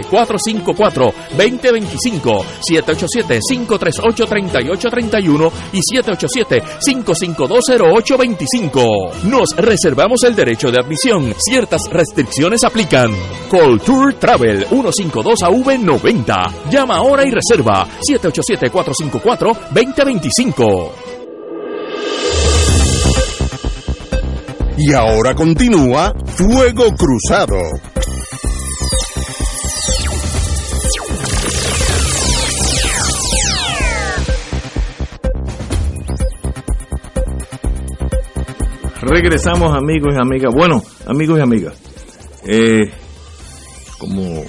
787-454-2025, 787-538-3831 y 787-5520825. Nos reservamos el derecho de admisión. Ciertas restricciones aplican. Culture Travel 152 AV90. Llama ahora y reserva 787-454-2025.
Y ahora continúa Fuego Cruzado.
Regresamos amigos y amigas. Bueno, amigos y amigas, eh, como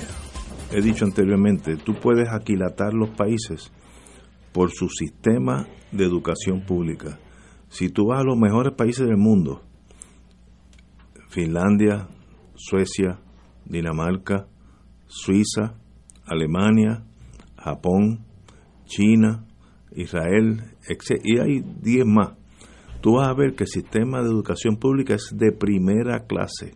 he dicho anteriormente, tú puedes aquilatar los países por su sistema de educación pública. Si tú vas a los mejores países del mundo, Finlandia, Suecia, Dinamarca, Suiza, Alemania, Japón, China, Israel, etc. y hay 10 más. Tú vas a ver que el sistema de educación pública es de primera clase.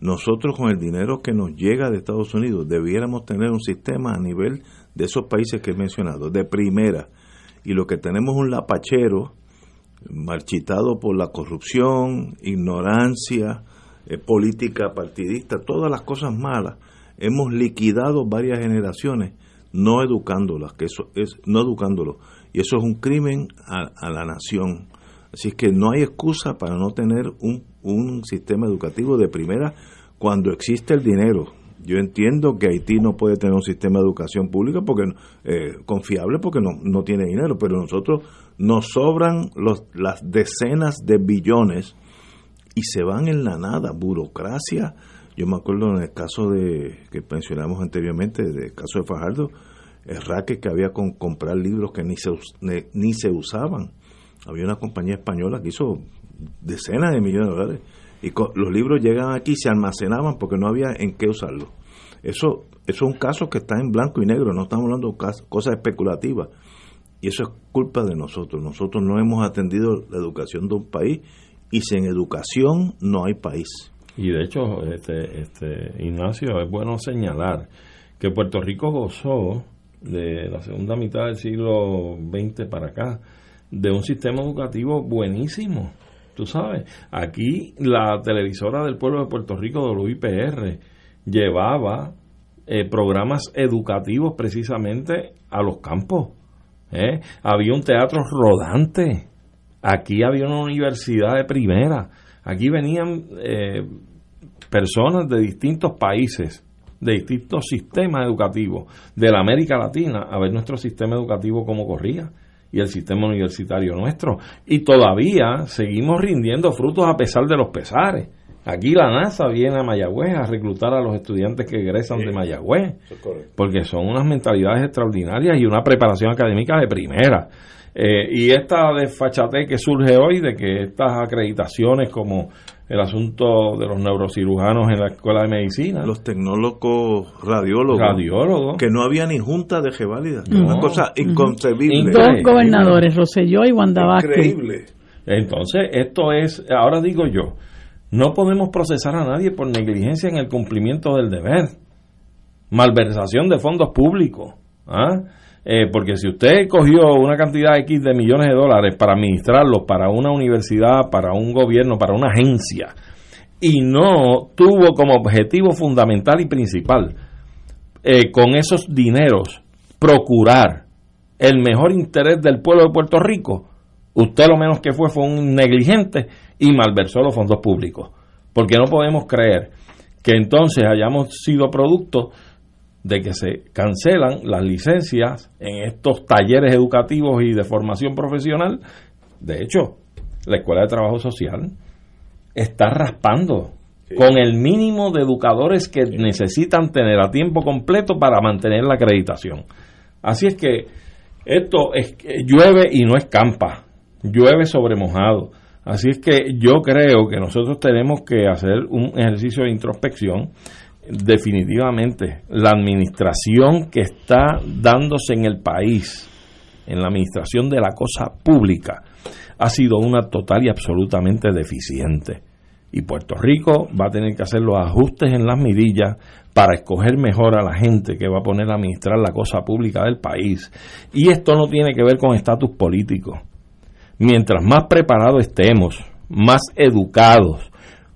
Nosotros con el dinero que nos llega de Estados Unidos debiéramos tener un sistema a nivel de esos países que he mencionado, de primera. Y lo que tenemos es un lapachero marchitado por la corrupción, ignorancia, eh, política partidista, todas las cosas malas. Hemos liquidado varias generaciones no educándolas, que eso es no educándolo. Y eso es un crimen a la nación. Así que no hay excusa para no tener un, un sistema educativo de primera cuando existe el dinero. Yo entiendo que Haití no puede tener un sistema de educación pública porque eh, confiable porque no, no tiene dinero, pero nosotros nos sobran los, las decenas de billones y se van en la nada, burocracia. Yo me acuerdo en el caso de que mencionamos anteriormente, del caso de Fajardo, el racket que había con comprar libros que ni se, ni se usaban. Había una compañía española que hizo decenas de millones de dólares y los libros llegan aquí se almacenaban porque no había en qué usarlos. Eso, eso es un caso que está en blanco y negro, no estamos hablando de cosas especulativas. Y eso es culpa de nosotros. Nosotros no hemos atendido la educación de un país y sin educación no hay país.
Y de hecho, este, este Ignacio, es bueno señalar que Puerto Rico gozó de la segunda mitad del siglo XX para acá de un sistema educativo buenísimo. Tú sabes, aquí la televisora del pueblo de Puerto Rico, WIPR, llevaba eh, programas educativos precisamente a los campos. ¿eh? Había un teatro rodante. Aquí había una universidad de primera. Aquí venían eh, personas de distintos países, de distintos sistemas educativos de la América Latina a ver nuestro sistema educativo cómo corría y el sistema universitario nuestro. Y todavía seguimos rindiendo frutos a pesar de los pesares. Aquí la NASA viene a Mayagüez a reclutar a los estudiantes que egresan de Mayagüez, porque son unas mentalidades extraordinarias y una preparación académica de primera. Eh, y esta desfachate que surge hoy de que estas acreditaciones como el asunto de los neurocirujanos en la escuela de medicina.
Los tecnólogos radiólogos.
Radiólogos.
Que no había ni junta de reválida. Una cosa inconcebible.
Dos gobernadores, Rosselló y Wanda
Increíble.
Entonces, esto es, ahora digo yo, no podemos procesar a nadie por negligencia en el cumplimiento del deber. Malversación de fondos públicos. ¿ah? Eh, porque si usted cogió una cantidad X de millones de dólares para administrarlos para una universidad, para un gobierno, para una agencia, y no tuvo como objetivo fundamental y principal eh, con esos dineros procurar el mejor interés del pueblo de Puerto Rico, usted lo menos que fue fue un negligente y malversó los fondos públicos. Porque no podemos creer que entonces hayamos sido producto de que se cancelan las licencias en estos talleres educativos y de formación profesional. De hecho, la Escuela de Trabajo Social está raspando con el mínimo de educadores que necesitan tener a tiempo completo para mantener la acreditación. Así es que esto es, llueve y no escampa, llueve sobre mojado. Así es que yo creo que nosotros tenemos que hacer un ejercicio de introspección definitivamente la administración que está dándose en el país, en la administración de la cosa pública, ha sido una total y absolutamente deficiente. Y Puerto Rico va a tener que hacer los ajustes en las mirillas para escoger mejor a la gente que va a poner a administrar la cosa pública del país. Y esto no tiene que ver con estatus político. Mientras más preparados estemos, más educados,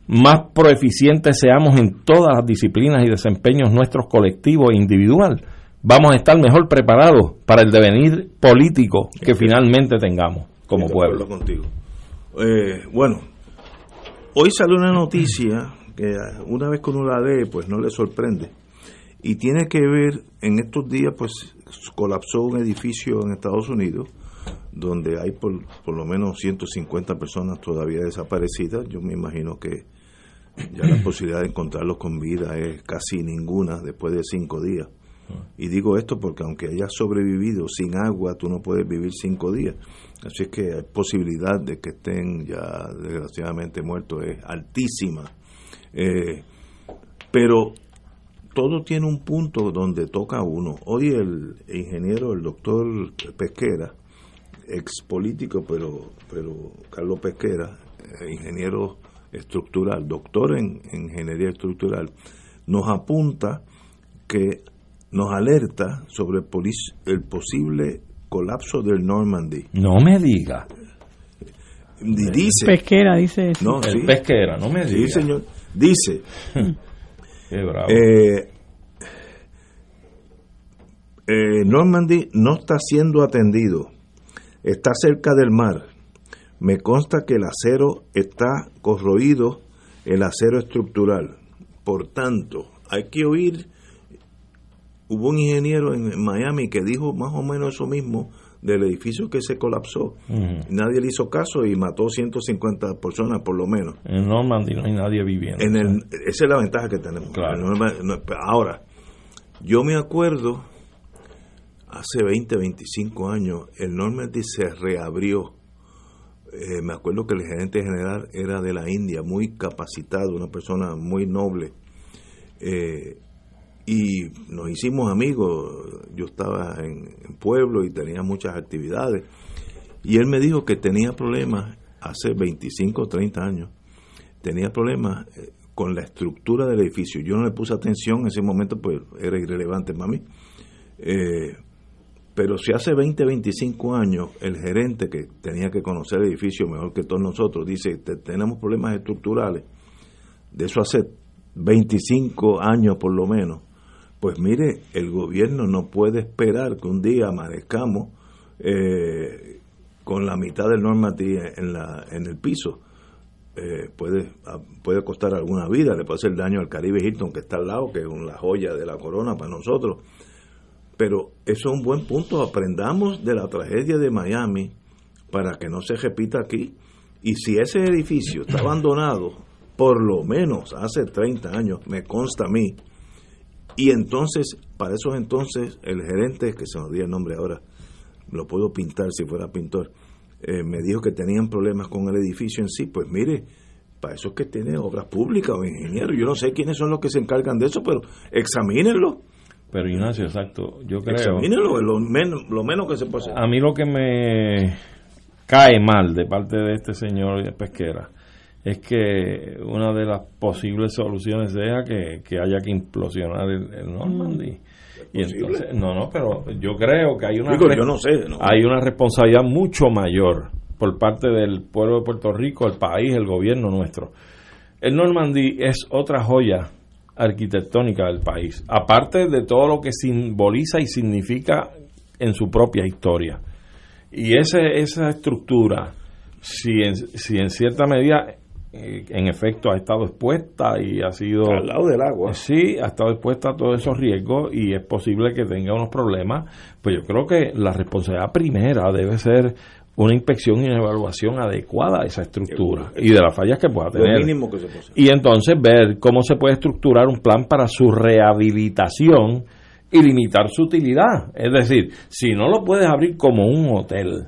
más proeficientes seamos en todas las disciplinas y desempeños nuestros colectivos e individual, vamos a estar mejor preparados para el devenir político que finalmente tengamos como pueblo.
Contigo. Eh, bueno, hoy sale una noticia que una vez que uno la lee, pues no le sorprende. Y tiene que ver, en estos días, pues colapsó un edificio en Estados Unidos, donde hay por, por lo menos 150 personas todavía desaparecidas. Yo me imagino que ya la posibilidad de encontrarlos con vida es casi ninguna después de cinco días. Y digo esto porque aunque hayas sobrevivido sin agua, tú no puedes vivir cinco días. Así es que hay posibilidad de que estén ya desgraciadamente muertos, es altísima. Eh, pero todo tiene un punto donde toca uno. Hoy el ingeniero, el doctor Pesquera, ex político, pero, pero Carlos Pesquera, eh, ingeniero estructural, doctor en, ingeniería estructural, nos apunta que nos alerta sobre el, posible colapso del Normandy.
No me diga.
Dice.
Pesquera, dice eso.
No,
Pesquera, no me diga.
Sí, señor. Dice. (laughs)
Qué bravo.
Eh, eh, Normandy no está siendo atendido. Está cerca del mar. Me consta que el acero está corroído, el acero estructural. Por tanto, hay que oír. Hubo un ingeniero en Miami que dijo más o menos eso mismo del edificio que se colapsó. Nadie le hizo caso y mató 150 personas por lo menos.
En Normandy no hay nadie viviendo.
En el, esa es la ventaja que tenemos. Ahora, yo me acuerdo, hace 20, 25 años, el Normandy se reabrió. Eh, me acuerdo que el gerente general era de la India, muy capacitado, una persona muy noble. Eh, y nos hicimos amigos. Yo estaba en, pueblo y tenía muchas actividades. Y él me dijo que tenía problemas hace 25 o 30 años. Tenía problemas eh, con la estructura del edificio. Yo no le puse atención en ese momento, pues era irrelevante para mí. Pero si hace 20, 25 años el gerente que tenía que conocer el edificio mejor que todos nosotros dice, tenemos problemas estructurales, de eso hace 25 años por lo menos, pues mire, el gobierno no puede esperar que un día amanezcamos eh, con la mitad del normativo en, la, en el piso. Eh, puede, ah, puede costar alguna vida, le puede hacer daño al Caribe Hilton que está al lado, que es la joya de la corona para nosotros. Pero eso es un buen punto, aprendamos de la tragedia de Miami para que no se repita aquí. Y si ese edificio está abandonado, por lo menos hace 30 años, me consta a mí, y entonces, para esos entonces, el gerente, que se nos dio el nombre ahora, lo puedo pintar si fuera pintor, eh, me dijo que tenían problemas con el edificio en sí. Pues mire, para eso es que tiene obras públicas o ingenieros. Yo no sé quiénes son los que se encargan de eso, pero examínenlo.
Pero Ignacio, exacto, yo creo...
Examínenlo, lo menos, lo menos que se puede hacer.
A mí lo que me cae mal de parte de este señor Pesquera es que una de las posibles soluciones sea que, haya que implosionar el, Normandy. Mm. Y entonces, no, no, pero yo creo que hay una,
no sé,
hay una responsabilidad mucho mayor por parte del pueblo de Puerto Rico, el país, el gobierno nuestro. El Normandy es otra joya arquitectónica del país, aparte de todo lo que simboliza y significa en su propia historia. Y ese, esa estructura, si en, si en cierta medida eh, en efecto ha estado expuesta y ha sido...
Al lado del agua.
Sí, ha estado expuesta a todos esos riesgos y es posible que tenga unos problemas. Pues yo creo que la responsabilidad primera debe ser una inspección y una evaluación adecuada a esa estructura y de las fallas que pueda tener.
mínimo que se
y entonces ver cómo se puede estructurar un plan para su rehabilitación y limitar su utilidad. Es decir, si no lo puedes abrir como un hotel,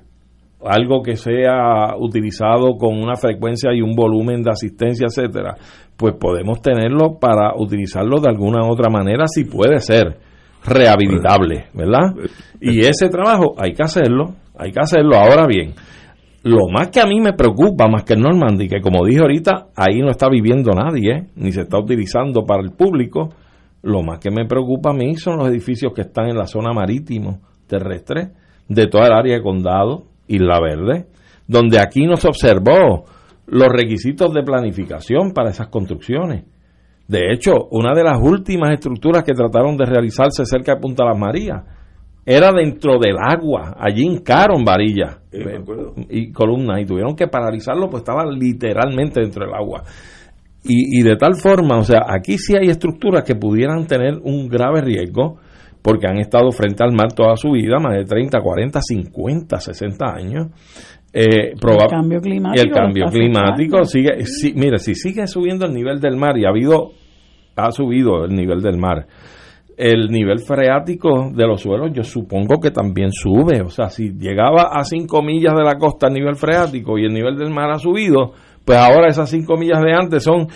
algo que sea utilizado con una frecuencia y un volumen de asistencia, etcétera, pues podemos tenerlo para utilizarlo de alguna otra manera si puede ser rehabilitable, ¿verdad? Y ese trabajo hay que hacerlo, hay que hacerlo. Ahora bien, lo más que a mí me preocupa, más que el Normandy, que como dije ahorita, ahí no está viviendo nadie, ni se está utilizando para el público, lo más que me preocupa a mí son los edificios que están en la zona marítimo terrestre de toda el área de condado, Isla Verde, donde aquí no se observó los requisitos de planificación para esas construcciones. De hecho, una de las últimas estructuras que trataron de realizarse cerca de Punta Las Marías era dentro del agua. Allí hincaron varillas y columnas y tuvieron que paralizarlo, pues estaba literalmente dentro del agua. Y, y de tal forma, o sea, aquí sí hay estructuras que pudieran tener un grave riesgo porque han estado frente al mar toda su vida, más de 30, 40, 50, 60 años.
Eh, el cambio climático.
El cambio climático sigue, mire, si sigue subiendo el nivel del mar y ha habido, ha subido el nivel del mar, el nivel freático de los suelos yo supongo que también sube. O sea, si llegaba a 5 millas de la costa el nivel freático y el nivel del mar ha subido, pues ahora esas 5 millas de antes son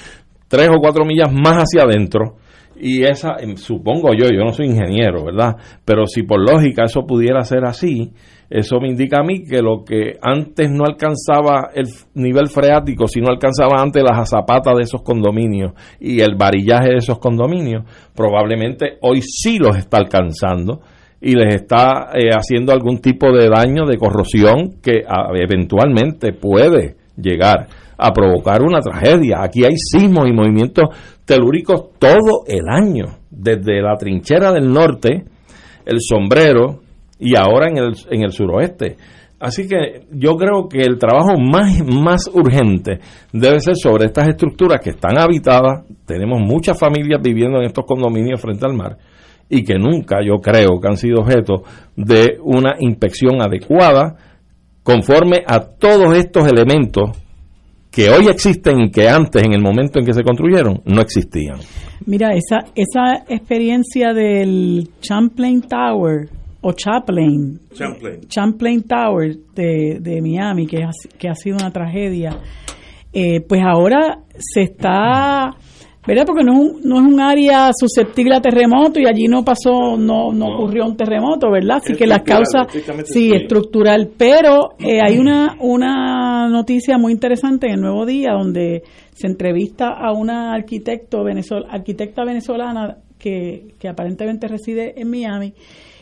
3 o 4 millas más hacia adentro y esa, em, supongo yo, yo no soy ingeniero, ¿verdad? Pero si por lógica eso pudiera ser así, eso me indica a mí que lo que antes no alcanzaba el nivel freático, si no alcanzaba antes las zapatas de esos condominios y el varillaje de esos condominios, probablemente hoy sí los está alcanzando y les está eh, haciendo algún tipo de daño, de corrosión que eventualmente puede llegar a provocar una tragedia. Aquí hay sismos y movimientos telúricos todo el año, desde la trinchera del norte, el sombrero y ahora en el, en el suroeste. Así que yo creo que el trabajo más, más urgente debe ser sobre estas estructuras que están habitadas. Tenemos muchas familias viviendo en estos condominios frente al mar y que nunca yo creo que han sido objeto de una inspección adecuada conforme a todos estos elementos que hoy existen y que antes, en el momento en que se construyeron, no existían.
Mira, esa, esa experiencia del Champlain Tower, o Chaplain,
Champlain.
Champlain Tower de, de Miami, que, ha- que ha sido una tragedia, eh, pues ahora se está, ¿verdad? Porque no es, un, no es un área susceptible a terremoto y allí no pasó, no, no ocurrió un terremoto, ¿verdad? Así que las causas, sí,
estructural.
estructural, pero eh, hay una, una noticia muy interesante en el Nuevo Día donde se entrevista a una arquitecto venezol- arquitecta venezolana que, que aparentemente reside en Miami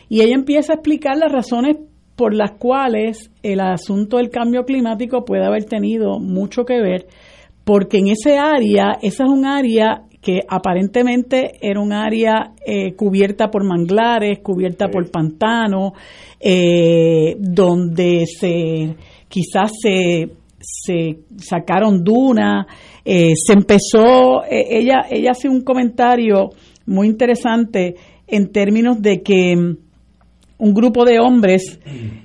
y ella empieza a explicar las razones por las cuales el asunto del cambio climático puede haber tenido mucho que ver, porque en ese área, esa es un área que aparentemente era un área eh, cubierta por manglares, cubierta por pantanos, eh, donde se quizás se, se sacaron dunas, eh, se empezó, eh, ella, ella hace un comentario muy interesante en términos de que un grupo de hombres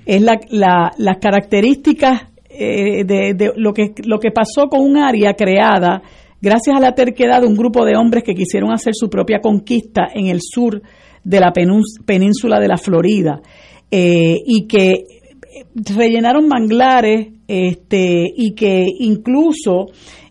es la, la- las características eh, de, de lo que lo que pasó con un área creada gracias a la terquedad de un grupo de hombres que quisieron hacer su propia conquista en el sur de la península de la Florida eh, y que eh, rellenaron manglares este, y que incluso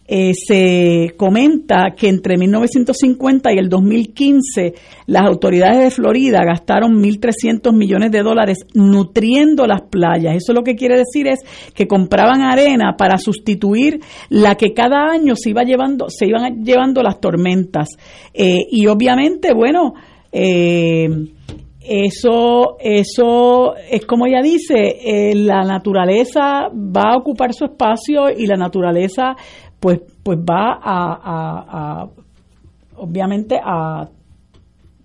eh, se comenta que entre 1950 y el 2015 las autoridades de Florida gastaron 1.300 millones de dólares nutriendo las playas. Eso lo que quiere decir es que compraban arena para sustituir la que cada año se iba llevando, se iban llevando las tormentas. Eh, y obviamente, bueno, eh, eso, eso es como ella dice, eh, la naturaleza va a ocupar su espacio y la naturaleza pues, pues va a, a- a- obviamente a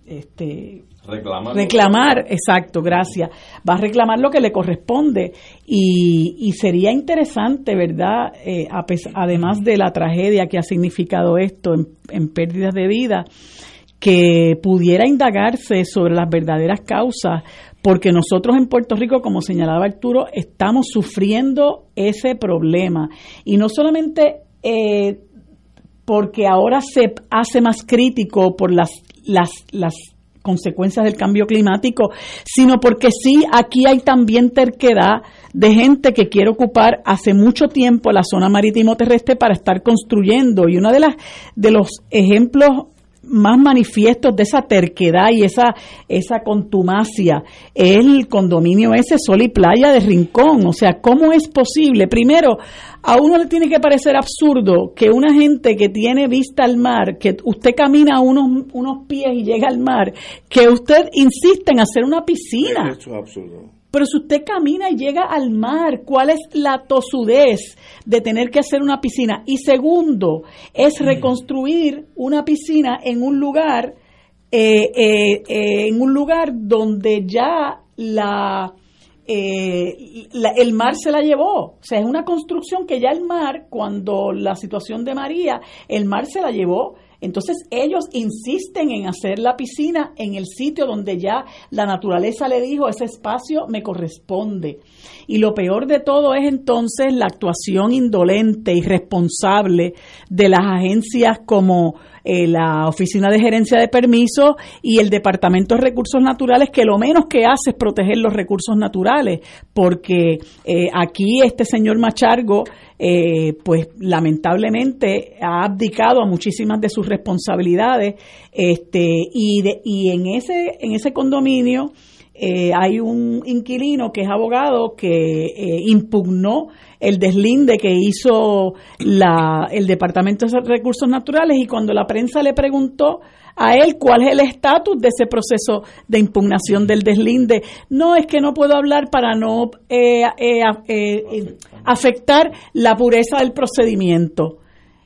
este,
Reclamar.
reclamar, exacto, gracias, va a reclamar lo que le corresponde y, y sería interesante, ¿verdad? Eh, a además de la tragedia que ha significado esto en, en pérdidas de vida, que pudiera indagarse sobre las verdaderas causas, porque nosotros en Puerto Rico, como señalaba Arturo, estamos sufriendo ese problema. Y no solamente eh, porque ahora se hace más crítico por las, las, las consecuencias del cambio climático, sino porque sí, aquí hay también terquedad de gente que quiere ocupar hace mucho tiempo la zona marítimo terrestre para estar construyendo. Y uno de, las, de los ejemplos más manifiestos de esa terquedad y esa, esa contumacia el condominio ese Sol y Playa de Rincón. O sea, ¿cómo es posible? Primero, a uno le tiene que parecer absurdo que una gente que tiene vista al mar, que usted camina unos, unos pies y llega al mar, que usted insiste en hacer una piscina.
Eso es absurdo.
Pero si usted camina y llega al mar, ¿cuál es la tosudez de tener que hacer una piscina? Y segundo, es reconstruir una piscina en un lugar, eh, eh, eh, en un lugar donde ya la, eh, la- el mar se la llevó. O sea, es una construcción que ya el mar, cuando la situación de María, el mar se la llevó. Entonces ellos insisten en hacer la piscina en el sitio donde ya la naturaleza le dijo, ese espacio me corresponde. Y lo peor de todo es entonces la actuación indolente y responsable de las agencias como eh, la Oficina de Gerencia de Permisos y el Departamento de Recursos Naturales, que lo menos que hace es proteger los recursos naturales, porque eh, aquí este señor Machargo, eh, pues lamentablemente ha abdicado a muchísimas de sus responsabilidades, este, y, de, y en ese, en ese condominio, eh, hay un inquilino que es abogado que eh, impugnó el deslinde que hizo la, el Departamento de Recursos Naturales y cuando la prensa le preguntó a él cuál es el estatus de ese proceso de impugnación del deslinde, no es que no puedo hablar para no eh, eh, eh, afectar la pureza del procedimiento.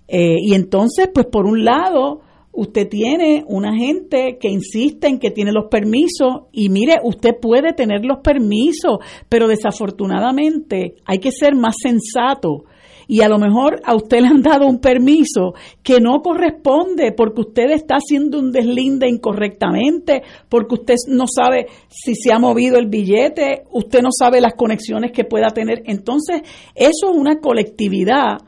Eh, y entonces, pues por un lado, usted tiene una gente que insiste en que tiene los permisos y mire, usted puede tener los permisos, pero desafortunadamente hay que ser más sensato y a lo mejor a usted le han dado un permiso que no corresponde porque usted está haciendo un deslinde incorrectamente, porque usted no sabe si se ha movido el billete, usted no sabe las conexiones que pueda tener. Entonces, eso es una colectividad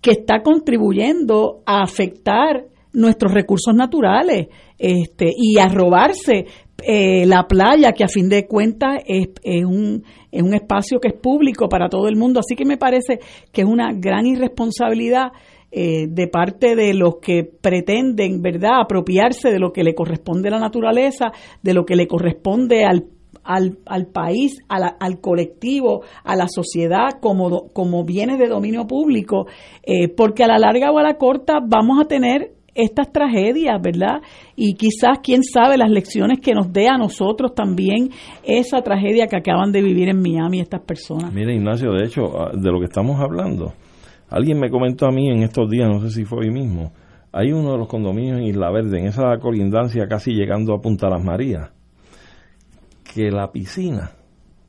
que está contribuyendo a afectar nuestros recursos naturales este, y a robarse eh, la playa, que a fin de cuentas es, es, un, es un espacio que es público para todo el mundo. Así que me parece que es una gran irresponsabilidad eh, de parte de los que pretenden, ¿verdad?, apropiarse de lo que le corresponde a la naturaleza, de lo que le corresponde al al, al, país, al colectivo, a la sociedad como, como bienes de dominio público, eh, porque a la larga o a la corta vamos a tener estas tragedias, ¿verdad? Y quizás, quién sabe, las lecciones que nos dé a nosotros también esa tragedia que acaban de vivir en Miami estas personas.
Mira, Ignacio, de hecho, ah, de lo que estamos hablando, alguien me comentó a mí en estos días, no sé si fue hoy mismo, hay uno de los condominios en Isla Verde, en esa colindancia casi llegando a Punta Las Marías, que la piscina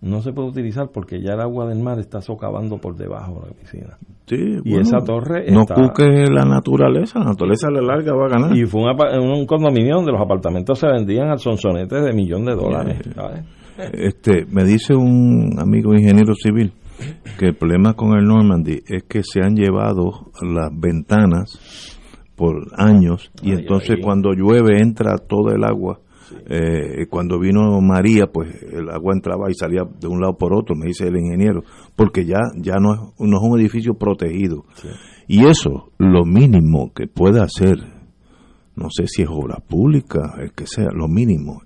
no se puede utilizar porque ya el agua del mar está socavando por debajo de la piscina.
Sí,
y esa torre
no cuque la naturaleza, la naturaleza a la larga va a ganar.
Y fue un, un condominio donde los apartamentos se vendían al sonsonete de millón de dólares.
Este, me dice un amigo ingeniero civil que el problema con el Normandy es que se han llevado las ventanas por años y entonces cuando llueve entra todo el agua eh, cuando vino María, pues el agua entraba y salía de un lado por otro, me dice el ingeniero, porque ya, ya no, es, no es un edificio protegido. Y eso, lo mínimo que puede hacer, no sé si es obra pública, el que sea, lo mínimo,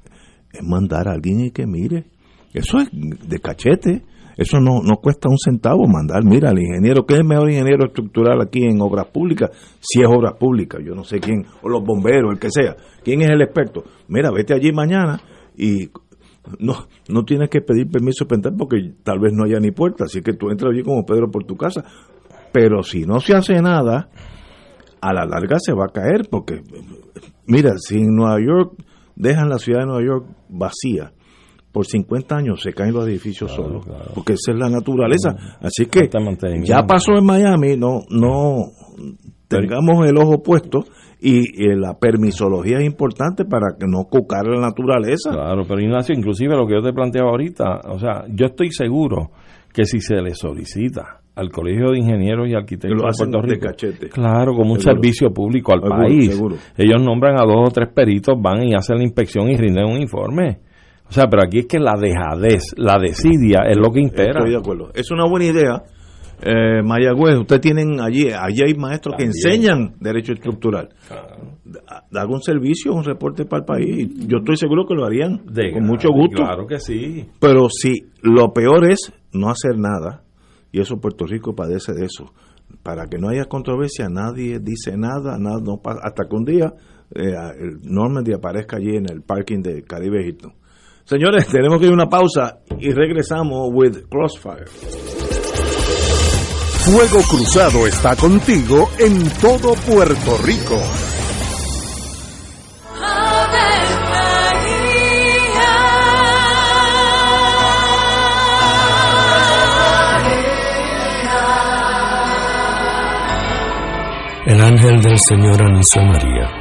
es mandar a alguien y que mire. Eso es de cachete. Eso no, no cuesta un centavo mandar, mira, al ingeniero, ¿qué es el mejor ingeniero estructural aquí en obras públicas? Si es obras públicas, yo no sé quién, o los bomberos, el que sea, ¿quién es el experto? Mira, vete allí mañana y no, no tienes que pedir permiso para entrar porque tal vez no haya ni puerta, así que tú entras allí como Pedro por tu casa. Pero si no se hace nada, a la larga se va a caer porque, mira, si en Nueva York dejan la ciudad de Nueva York vacía, por 50 años se caen los edificios solos, porque esa es la naturaleza. Así que ya pasó en Miami, no no tengamos el ojo puesto y, la permisología es importante para que no cucar la naturaleza.
Claro, pero Ignacio, inclusive lo que yo te planteaba ahorita, o sea, yo estoy seguro que si se le solicita al Colegio de Ingenieros y Arquitectos de Puerto Rico, claro, como un servicio público al país, ellos nombran a dos o tres peritos, van y hacen la inspección y rinden un informe o sea, pero aquí es que la dejadez, la desidia es lo que impera.
Estoy de acuerdo. Es una buena idea. Eh, Mayagüez, ustedes tienen allí, allí hay maestros que enseñan derecho estructural. Da un servicio, un reporte para el país. Yo estoy seguro que lo harían con mucho gusto.
Claro que sí.
Pero si lo peor es no hacer nada, y eso Puerto Rico padece de eso, para que no haya controversia, nadie dice nada, nada no pasa, hasta que un día eh, el Normandy aparezca allí en el parking de Caribe Hilton Señores, (laughs) tenemos que ir a una pausa y regresamos with Crossfire.
Fuego Cruzado está contigo en todo Puerto Rico.
El ángel del Señor anunció a María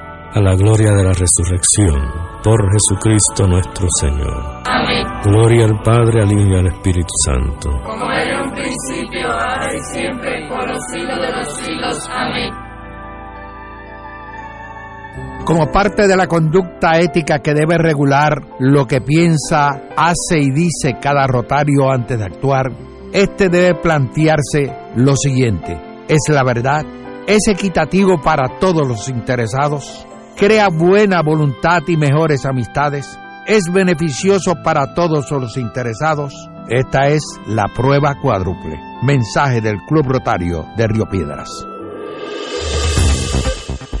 a la gloria de la resurrección, por Jesucristo nuestro Señor.
Amén.
Gloria al Padre, al Hijo y al Espíritu Santo.
Como era un principio, ahora y siempre, por los siglos de los siglos. Amén.
Como parte de la conducta ética que debe regular lo que piensa, hace y dice cada rotario antes de actuar, este debe plantearse lo siguiente: ¿es la verdad? ¿Es equitativo para todos los interesados? ¿Crea buena voluntad y mejores amistades? ¿Es beneficioso para todos los interesados? Esta es la prueba cuádruple. Mensaje del Club Rotario de Río Piedras.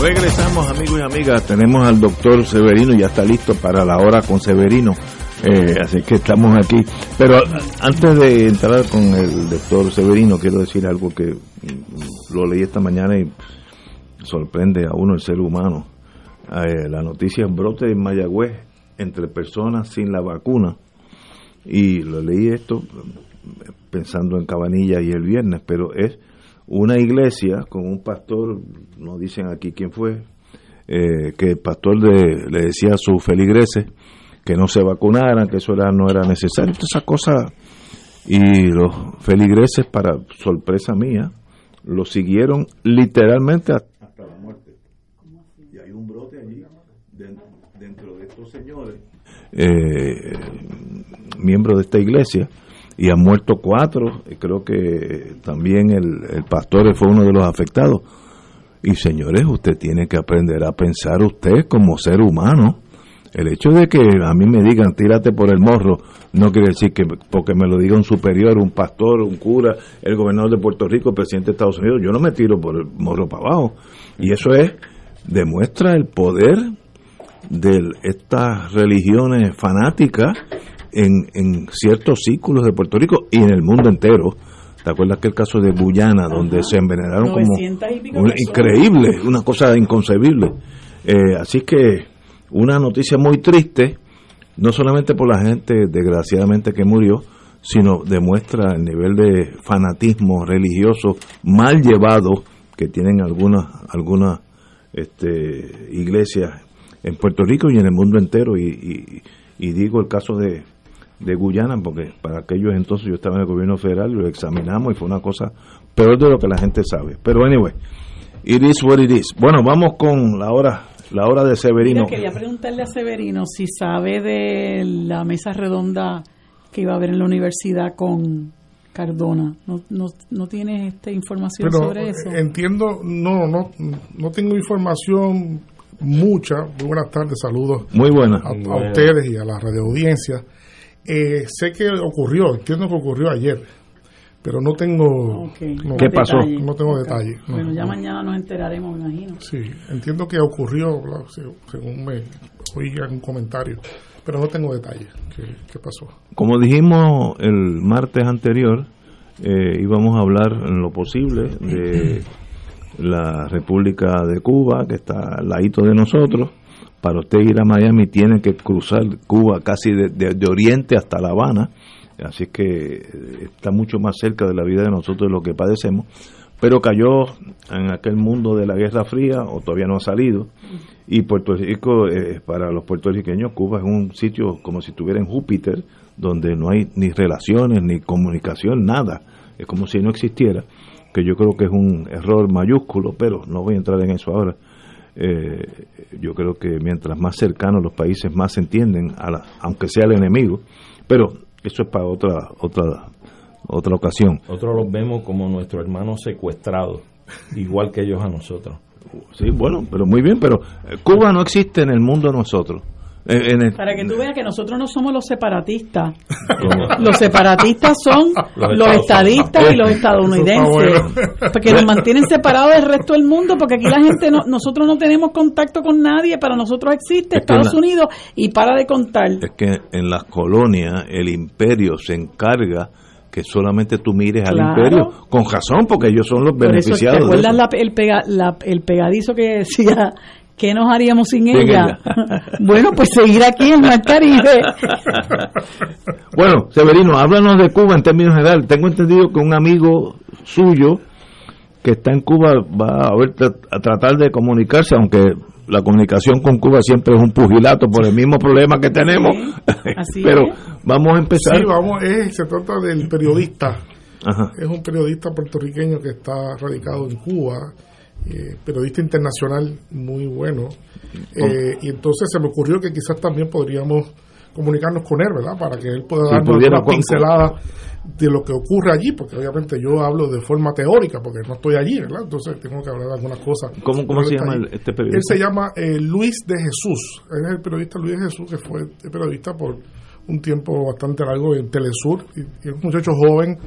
Regresamos amigos y amigas, tenemos al doctor Severino, ya está listo para la hora con Severino, eh, así que estamos aquí. Pero antes de entrar con el doctor Severino, quiero decir algo que mm, lo leí esta mañana y sorprende a uno el ser humano. Eh, la noticia es brote en Mayagüez entre personas sin la vacuna. Y lo leí esto pensando en Cabanilla y el viernes, pero es una iglesia con un pastor, no dicen aquí quién fue, eh, que el pastor le decía a sus feligreses que no se vacunaran, que eso era, no era necesario, todas esas cosas. Y los feligreses, para sorpresa mía, lo siguieron literalmente hasta la muerte. Y hay un brote allí, dentro de estos señores, eh, miembros de esta iglesia, y han muerto cuatro, creo que también el, el pastor fue uno de los afectados. Y señores, usted tiene que aprender a pensar usted como ser humano. El hecho de que a mí me digan tírate por el morro no quiere decir que porque me lo diga un superior, un pastor, un cura, el gobernador de Puerto Rico, el presidente de Estados Unidos, yo no me tiro por el morro para abajo. Y eso es demuestra el poder de estas religiones fanáticas en, en ciertos círculos de Puerto Rico y en el mundo entero. ¿Te acuerdas que el caso de Guyana, donde se envenenaron como... Una, increíble, una cosa inconcebible. Eh, así que una noticia muy triste, no solamente por la gente desgraciadamente que murió, sino demuestra el nivel de fanatismo religioso mal llevado que tienen algunas algunas este, iglesias en Puerto Rico y en el mundo entero. Y, y, y digo el caso de, de Guyana, porque para aquellos entonces yo estaba en el gobierno federal y lo examinamos y fue una cosa peor de lo que la gente sabe. Pero anyway, it is what it is. Bueno, vamos con la hora la hora de Severino.
Mira, quería preguntarle a Severino si sabe de la mesa redonda que iba a haber en la universidad con Cardona. ¿No, no, no tienes esta información
Pero
sobre eso?
entiendo, no, no, no tengo información mucha. Muy buenas tardes, saludos.
Muy buenas.
A, a ustedes y a la radioaudiencia. Eh, sé que ocurrió, entiendo que ocurrió ayer, pero no tengo.
Okay.
No,
¿Qué pasó?
No tengo
Okay.
detalles. no.
Bueno, ya mañana nos enteraremos, me imagino.
Sí, entiendo que ocurrió, según me oí en un comentario, pero no tengo detalles. ¿Qué, qué pasó?
Como dijimos el martes anterior, eh, íbamos a hablar en lo posible de la República de Cuba, que está al ladito de nosotros. Para usted ir a Miami tiene que cruzar Cuba casi de, Oriente hasta La Habana, así que eh, está mucho más cerca de la vida de nosotros de lo que padecemos. pero cayó en aquel mundo de la Guerra Fría o todavía no ha salido. Y Puerto Rico eh, para los puertorriqueños Cuba es un sitio como si estuviera en Júpiter donde no hay ni relaciones ni comunicación nada. Es como si no existiera que yo creo que es un error mayúsculo pero no voy a entrar en eso ahora eh, yo creo que mientras más cercanos los países más se entienden a la, aunque sea el enemigo pero eso es para otra otra otra ocasión.
Nosotros los vemos como nuestros hermanos secuestrados, (laughs) igual que ellos a nosotros.
Sí, bueno, pero muy bien, pero Cuba no existe en el mundo
Para que tú veas que nosotros no somos los separatistas. los separatistas son los, estadistas y los estadounidenses. Porque nos mantienen separados del resto del mundo, porque aquí la gente, no, nosotros no tenemos contacto con nadie, para nosotros existe Estados Unidos y para de contar.
Es que en las colonias el imperio se encarga que solamente tú mires al imperio, con razón, porque ellos son los beneficiados.
¿Te acuerdas el, el pegadizo que decía ¿qué nos haríamos sin, ella? (laughs) bueno, pues seguir aquí en el Caribe. (laughs)
bueno, Severino, háblanos de Cuba en términos generales. Tengo entendido que un amigo suyo que está en Cuba va a, ver, a tratar de comunicarse, aunque la comunicación con Cuba siempre es un pugilato por el mismo problema que tenemos. (laughs) Pero vamos a empezar.
Sí, vamos, se trata del periodista. Es un periodista puertorriqueño que está radicado en Cuba, eh, periodista internacional muy bueno. Eh, y entonces se me ocurrió que quizás también podríamos comunicarnos con él, ¿verdad? Para que él pueda darnos una pincelada de lo que ocurre allí, porque obviamente yo hablo de forma teórica, porque no estoy allí, ¿verdad? Entonces tengo que hablar de algunas cosas.
¿Cómo, cómo se llama este periodista?
Él se llama eh, Luis de Jesús. Él es el periodista Luis de Jesús, que fue periodista por un tiempo bastante largo en Telesur. Y, es un muchacho joven,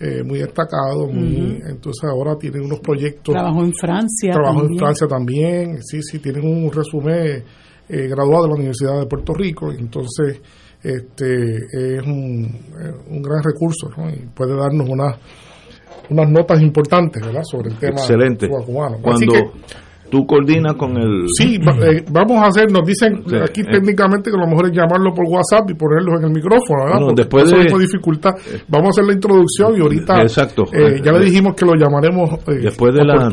eh, muy destacado, muy, entonces ahora tiene unos proyectos.
Trabajó en Francia.
Trabajó en Francia también. Sí, sí, tienen un resumen eh, graduado de la Universidad de Puerto Rico. Entonces este es un, un gran recurso y puede darnos unas unas notas importantes ¿verdad? sobre el tema
Excelente.
cubano.
Cuando tú coordinas con el...
Sí, eh, vamos a hacer, nos dicen aquí eh. técnicamente que lo mejor es llamarlo por WhatsApp y ponerlos en el micrófono, ¿verdad?
después de...
dificultad. Vamos a hacer la introducción y ahorita
Exacto.
Eh, ya le dijimos que lo llamaremos
después de la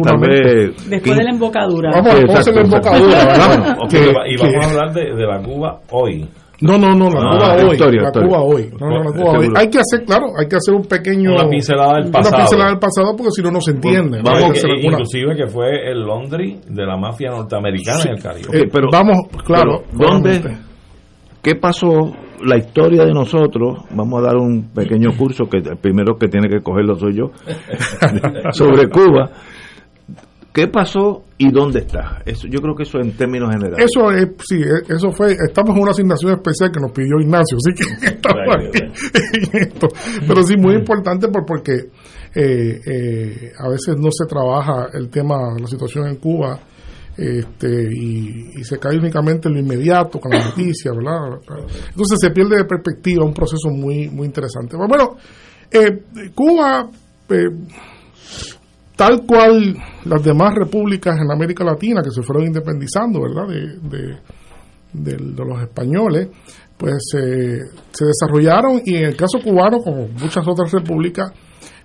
después de la embocadura.
Vamos, a hacer la embocadura, ¿verdad?
y vamos a hablar de, de la Cuba hoy.
No, no, no, la Cuba hoy. la Cuba hoy. No, no, la Cuba hoy. Hay que hacer, claro, hay que hacer un pequeño.
Una pincelada del pasado.
Una pincelada del pasado porque si no, no se entiende.
vamos, que, inclusive que fue el Londres de la mafia norteamericana en el Caribe.
Eh, pero vamos, claro.
¿Dónde? ¿Qué pasó? La historia de nosotros, vamos a dar un pequeño curso que el primero que tiene que cogerlo soy yo, (laughs) sobre Cuba ¿Qué pasó y dónde está? Eso, yo creo que eso en términos generales.
Eso es, sí, e, eso fue, estamos en una asignación especial que nos pidió Ignacio, así que (laughs) estamos en esto. Pero sí, muy importante por, porque eh, eh, a veces no se trabaja el tema, la situación en Cuba, este, y, se cae únicamente en lo inmediato con la noticia, ¿verdad? Entonces se pierde de perspectiva un proceso muy, muy interesante. Bueno, eh, Cuba tal cual las demás repúblicas en América Latina que se fueron independizando, ¿verdad?, de, de, los españoles, pues se desarrollaron y en el caso cubano, como muchas otras repúblicas,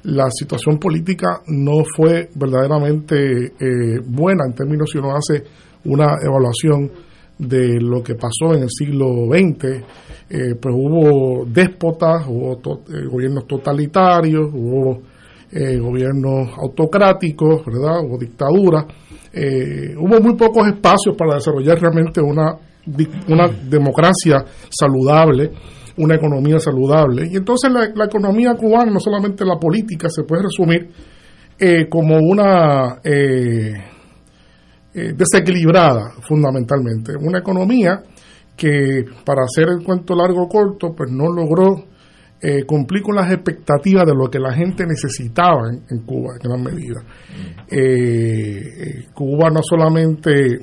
la situación política no fue verdaderamente eh, buena en términos si uno hace una evaluación de lo que pasó en el siglo XX, eh, pues hubo déspotas, hubo eh, gobiernos totalitarios, hubo eh, gobiernos autocráticos, ¿verdad? O dictaduras. Eh, hubo muy pocos espacios para desarrollar realmente una, una democracia saludable, una economía saludable. Y entonces la, economía cubana, no solamente la política, se puede resumir eh, como una desequilibrada, fundamentalmente. Una economía que, para hacer el cuento largo o corto, pues no logró eh, cumplí con las expectativas de lo que la gente necesitaba en, Cuba en gran medida. Eh, eh, Cuba no solamente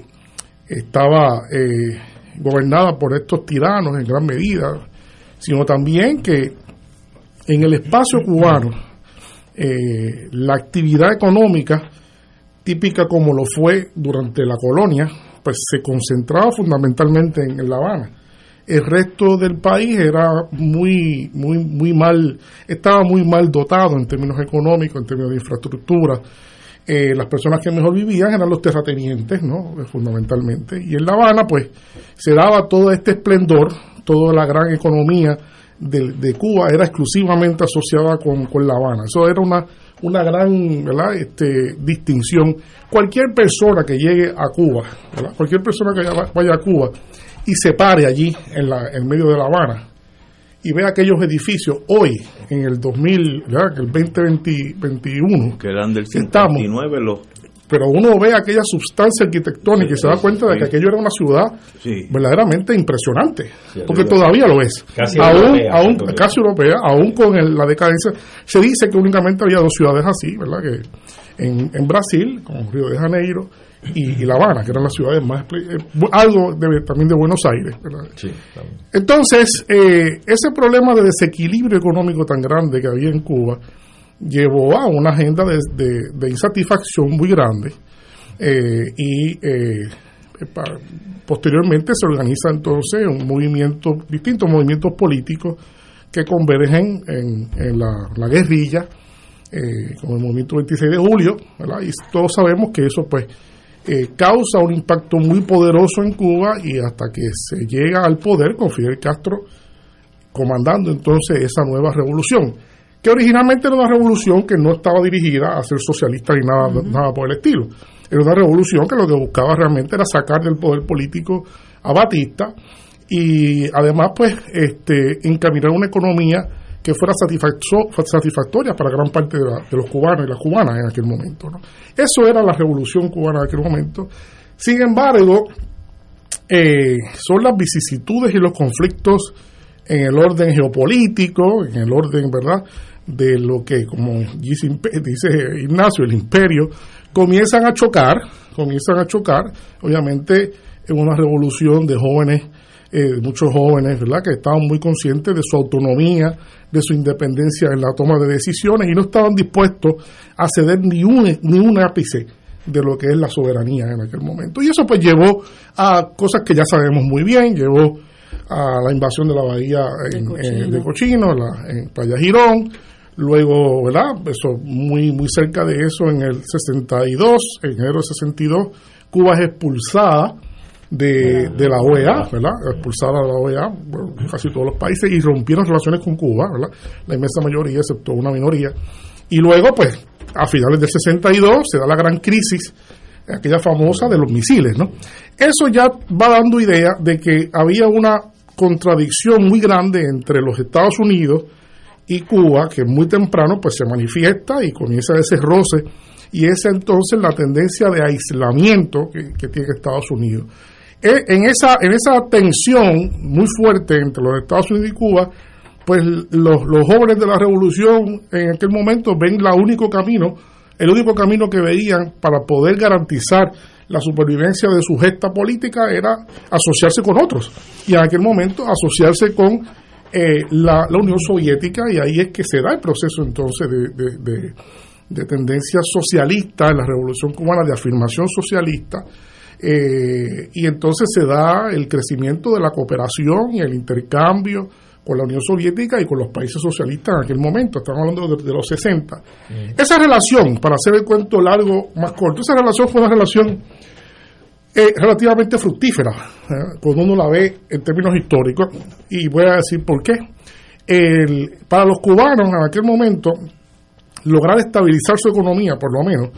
estaba eh, gobernada por estos tiranos en gran medida, sino también que en el espacio cubano la actividad económica típica como lo fue durante la colonia, pues se concentraba fundamentalmente en La Habana el resto del país era muy, muy, muy mal, estaba muy mal dotado en términos económicos, en términos de infraestructura. Eh, las personas que mejor vivían eran los terratenientes, ¿no? Fundamentalmente. Y en La Habana, pues, se daba todo este esplendor, toda la gran economía de, de Cuba era exclusivamente asociada con, con La Habana. Eso era una, una gran ¿verdad? Este, distinción. Cualquier persona que llegue a Cuba, cualquier persona que vaya a Cuba y se pare allí en, la, en medio de La Habana y ve aquellos edificios hoy, en el 2000, ¿verdad? el 2021,
que eran del 59 los
pero uno ve aquella sustancia arquitectónica y se da cuenta de que aquello era una ciudad verdaderamente impresionante, porque todavía lo es.
Casi
aún,
europea,
aún casi europea, aún con el- la decadencia. Se dice que únicamente había dos ciudades así, ¿verdad? Que en, en Brasil, como Río de Janeiro y, y La Habana, que eran las ciudades más... eh, algo de- también de Buenos Aires. Entonces, eh, ese problema de desequilibrio económico tan grande que había en Cuba llevó a una agenda de, de- de insatisfacción muy grande eh, y eh, posteriormente se organiza entonces un movimiento, distintos movimientos políticos que convergen en, en la, la guerrilla, eh, como el movimiento 26 de julio, ¿verdad? y todos sabemos que eso pues eh, causa un impacto muy poderoso en Cuba y hasta que se llega al poder con Fidel Castro comandando entonces esa nueva revolución, que originalmente era una revolución que no estaba dirigida a ser socialista ni nada, nada por el estilo. Era una revolución que lo que buscaba realmente era sacar del poder político a Batista y además pues este encaminar una economía que fuera satisfacto- satisfactoria para gran parte de, la- de los cubanos y las cubanas en aquel momento. Eso era la revolución cubana en aquel momento. Sin embargo, eh, son las vicisitudes y los conflictos en el orden geopolítico, en el orden, ¿verdad?, de lo que, como dice, dice Ignacio, el imperio, comienzan a chocar, comienzan a chocar, obviamente, en una revolución de jóvenes, eh, muchos jóvenes, ¿verdad?, que estaban muy conscientes de su autonomía, de su independencia en la toma de decisiones y no estaban dispuestos a ceder ni un, ni un ápice de lo que es la soberanía en aquel momento. Y eso pues llevó a cosas que ya sabemos muy bien, llevó a la invasión de la bahía en-
Cochino.
eh, de Cochino, la- en Playa Girón, luego, ¿verdad? Eso, muy, muy cerca de eso, en el 62, en enero del 62, Cuba es expulsada de, de la OEA, ¿verdad? Expulsada de la OEA, bueno, casi todos los países, y rompieron relaciones con Cuba, ¿verdad? La inmensa mayoría, excepto una minoría. Y luego, pues, a finales del 62 se da la gran crisis, aquella famosa de los misiles, ¿no? Eso ya va dando idea de que había una contradicción muy grande entre los Estados Unidos y Cuba, que muy temprano pues se manifiesta y comienza ese roce, y esa entonces la tendencia de aislamiento que, que tiene Estados Unidos. E- En esa, en esa tensión muy fuerte entre los Estados Unidos y Cuba, pues los, los jóvenes de la revolución en aquel momento ven la único camino, el único camino que veían para poder garantizar la supervivencia de su gesta política era asociarse con otros. Y en aquel momento asociarse con eh, la, la Unión Soviética y ahí es que se da el proceso entonces de, de- de- de tendencia socialista en la Revolución Cubana, de afirmación socialista, eh, y entonces se da el crecimiento de la cooperación y el intercambio con la Unión Soviética y con los países socialistas en aquel momento, estamos hablando de, de los 60. Esa relación, para hacer el cuento largo más corto, esa relación fue una relación eh, relativamente fructífera, ¿eh? cuando uno la ve en términos históricos, y voy a decir por qué. El- para los cubanos en aquel momento, lograr estabilizar su economía, por lo menos,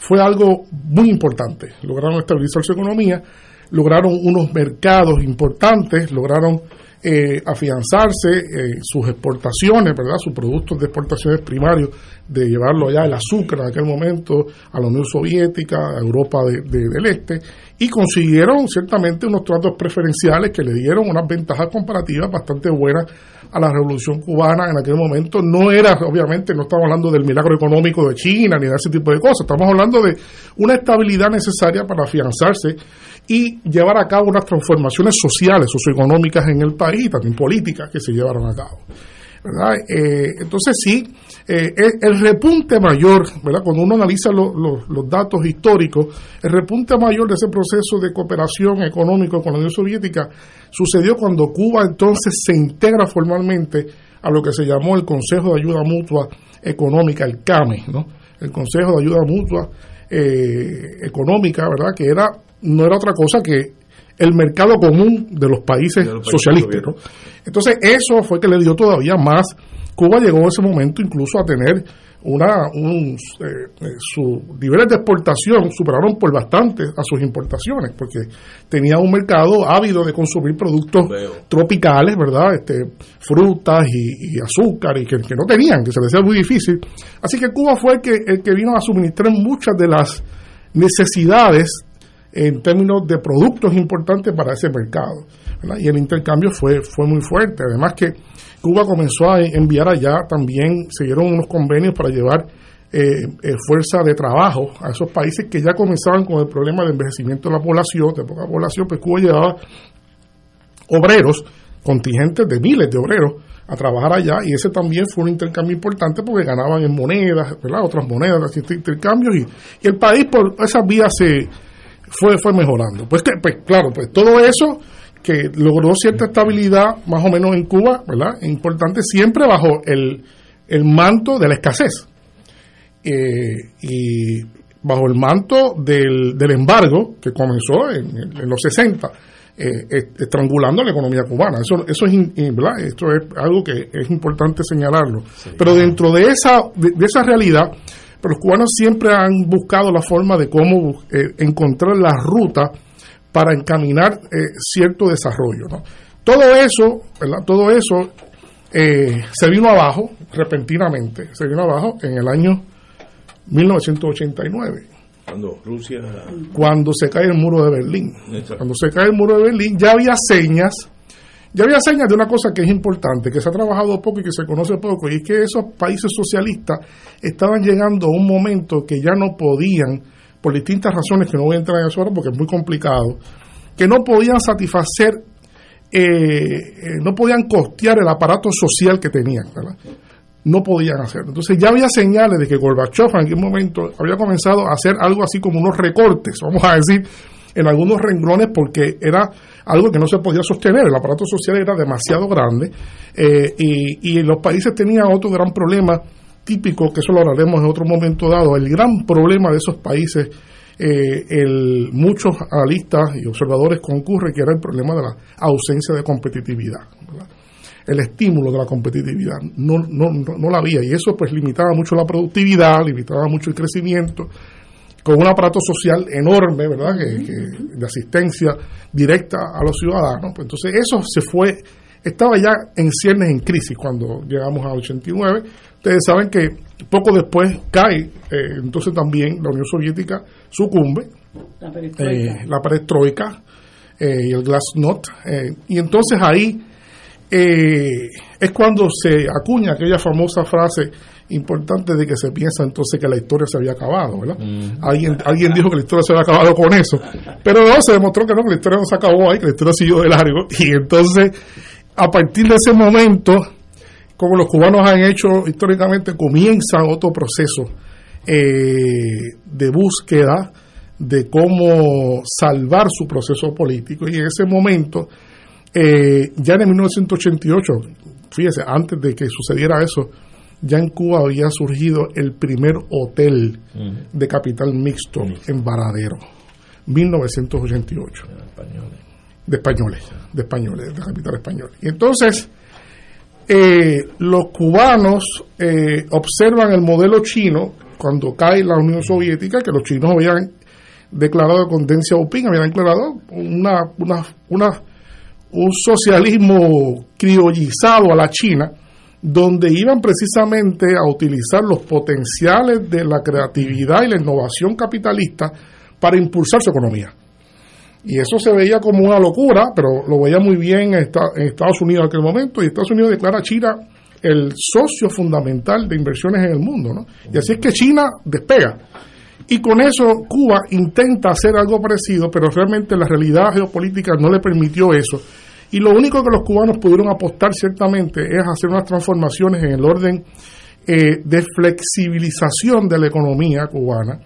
fue algo muy importante. Lograron estabilizar su economía, lograron unos mercados importantes, lograron eh, afianzarse eh, sus exportaciones, ¿verdad? Sus productos de exportaciones primarios, de llevarlo allá el azúcar en aquel momento a la Unión Soviética, a Europa de- de- del Este, y consiguieron ciertamente unos tratos preferenciales que le dieron unas ventajas comparativas bastante buenas a la revolución cubana en aquel momento. No era, obviamente, no estamos hablando del milagro económico de China ni de ese tipo de cosas, estamos hablando de una estabilidad necesaria para afianzarse y llevar a cabo unas transformaciones sociales, socioeconómicas en el país también políticas que se llevaron a cabo. ¿Verdad? Eh, entonces sí, eh, el, repunte mayor, ¿verdad? Cuando uno analiza lo- lo- los datos históricos, el repunte mayor de ese proceso de cooperación económico con la Unión Soviética sucedió cuando Cuba entonces se integra formalmente a lo que se llamó el Consejo de Ayuda Mutua Económica, el CAME, ¿no? El Consejo de Ayuda Mutua eh, Económica, ¿verdad? Que era no era otra cosa que el mercado común de los países,
De los países
socialistas, ¿no? Entonces eso fue que le dio todavía más. Cuba llegó en ese momento incluso a tener una un, eh, eh, sus niveles de exportación superaron por bastante a sus importaciones porque tenía un mercado ávido de consumir productos tropicales, ¿verdad? Este, frutas y, y azúcar y que, que no tenían, que se les hacía muy difícil. Así que Cuba fue el que, el que vino a suministrar muchas de las necesidades en términos de productos importantes para ese mercado. Y el intercambio fue, fue muy fuerte. Además que Cuba comenzó a enviar allá también, se dieron unos convenios para llevar eh, eh, fuerza de trabajo a esos países que ya comenzaban con el problema de envejecimiento de la población, de poca población, pues Cuba llevaba obreros, contingentes de miles de obreros a trabajar allá y ese también fue un intercambio importante porque ganaban en monedas, otras monedas, distintos intercambios y, y el país por esas vías se fue fue mejorando. Pues que pues claro, pues todo eso que logró cierta estabilidad más o menos en Cuba, ¿verdad? Importante siempre bajo el, el manto de la escasez. Eh, y bajo el manto del, del embargo que comenzó en, en los 60, eh, est- estrangulando la economía cubana. Eso, eso es, ¿verdad? Esto es algo que es importante señalarlo. Pero dentro de esa, de, de esa realidad, pero los cubanos siempre han buscado la forma de cómo eh, encontrar la ruta para encaminar eh, cierto desarrollo. ¿no? Todo eso, ¿verdad? Todo eso eh, se vino abajo repentinamente, se vino abajo en el año 1989
Cuando Rusia.
cuando se cae el muro de Berlín.
Exacto.
Cuando se cae el muro de Berlín ya había señas, ya había señas de una cosa que es importante, que se ha trabajado poco y que se conoce poco, y es que esos países socialistas estaban llegando a un momento que ya no podían, por distintas razones que no voy a entrar en eso ahora porque es muy complicado, que no podían satisfacer, eh, eh, no podían costear el aparato social que tenían, ¿verdad? no podían hacerlo. Entonces ya había señales de que Gorbachev en aquel momento había comenzado a hacer algo así como unos recortes, vamos a decir, en algunos renglones porque era algo que no se podía sostener, el aparato social era demasiado grande eh, y, y los países tenían otro gran problema típico, que eso lo hablaremos en otro momento dado, el gran problema de esos países, eh, el, muchos analistas y observadores concurren que era el problema de la ausencia de competitividad. el estímulo de la competitividad. No, no, no, no la había y eso pues limitaba mucho la productividad, limitaba mucho el crecimiento, con un aparato social enorme, ¿verdad? Que, que- de asistencia directa a los ciudadanos. Pues entonces eso se fue, estaba ya en ciernes en crisis cuando llegamos a 89. Ustedes saben que poco después cae, eh, entonces también la Unión Soviética sucumbe,
La perestroika.
eh, la perestroika eh, y el glasnost. y entonces ahí eh, es cuando se acuña aquella famosa frase importante de que se piensa entonces que la historia se había acabado, ¿verdad? Alguien, alguien dijo que la historia se había acabado con eso, pero no, se demostró que no, que la historia no se acabó ahí, que la historia siguió de largo, y entonces, a partir de ese momento, como los cubanos han hecho históricamente, comienza otro proceso eh, de búsqueda de cómo salvar su proceso político. Y en ese momento, eh, ya en el 1988, fíjese, antes de que sucediera eso, ya en Cuba había surgido el primer hotel de capital mixto en Varadero, 1988. De españoles, de españoles, de capital español. Y entonces, eh, los cubanos eh, observan el modelo chino cuando cae la Unión Soviética, que los chinos habían declarado con Deng Xiaoping, habían declarado una, una, una, un socialismo criollizado a la China, donde iban precisamente a utilizar los potenciales de la creatividad y la innovación capitalista para impulsar su economía. Y eso se veía como una locura, pero lo veía muy bien en, Esta- en Estados Unidos en aquel momento, y Estados Unidos declara a China el socio fundamental de inversiones en el mundo, ¿no? Y así es que China despega. Y con eso Cuba intenta hacer algo parecido, pero realmente la realidad geopolítica no le permitió eso. Y lo único que los cubanos pudieron apostar ciertamente es hacer unas transformaciones en el orden eh, de flexibilización de la economía cubana,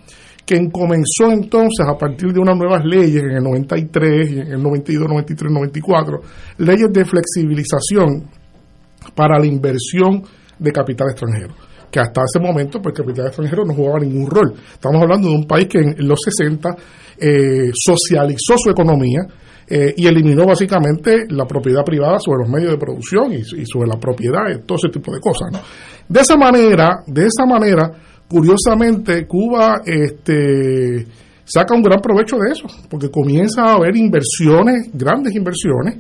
que comenzó entonces a partir de unas nuevas leyes en el 93, en el 92, 93, 94, leyes de flexibilización para la inversión de capital extranjero que hasta ese momento pues capital extranjero no jugaba ningún rol. Estamos hablando de un país que en los 60 eh, socializó su economía eh, y eliminó básicamente la propiedad privada sobre los medios de producción y, sobre la propiedad y todo ese tipo de cosas. De esa manera, de esa manera, curiosamente, Cuba este, saca un gran provecho de eso, porque comienza a haber inversiones, grandes inversiones,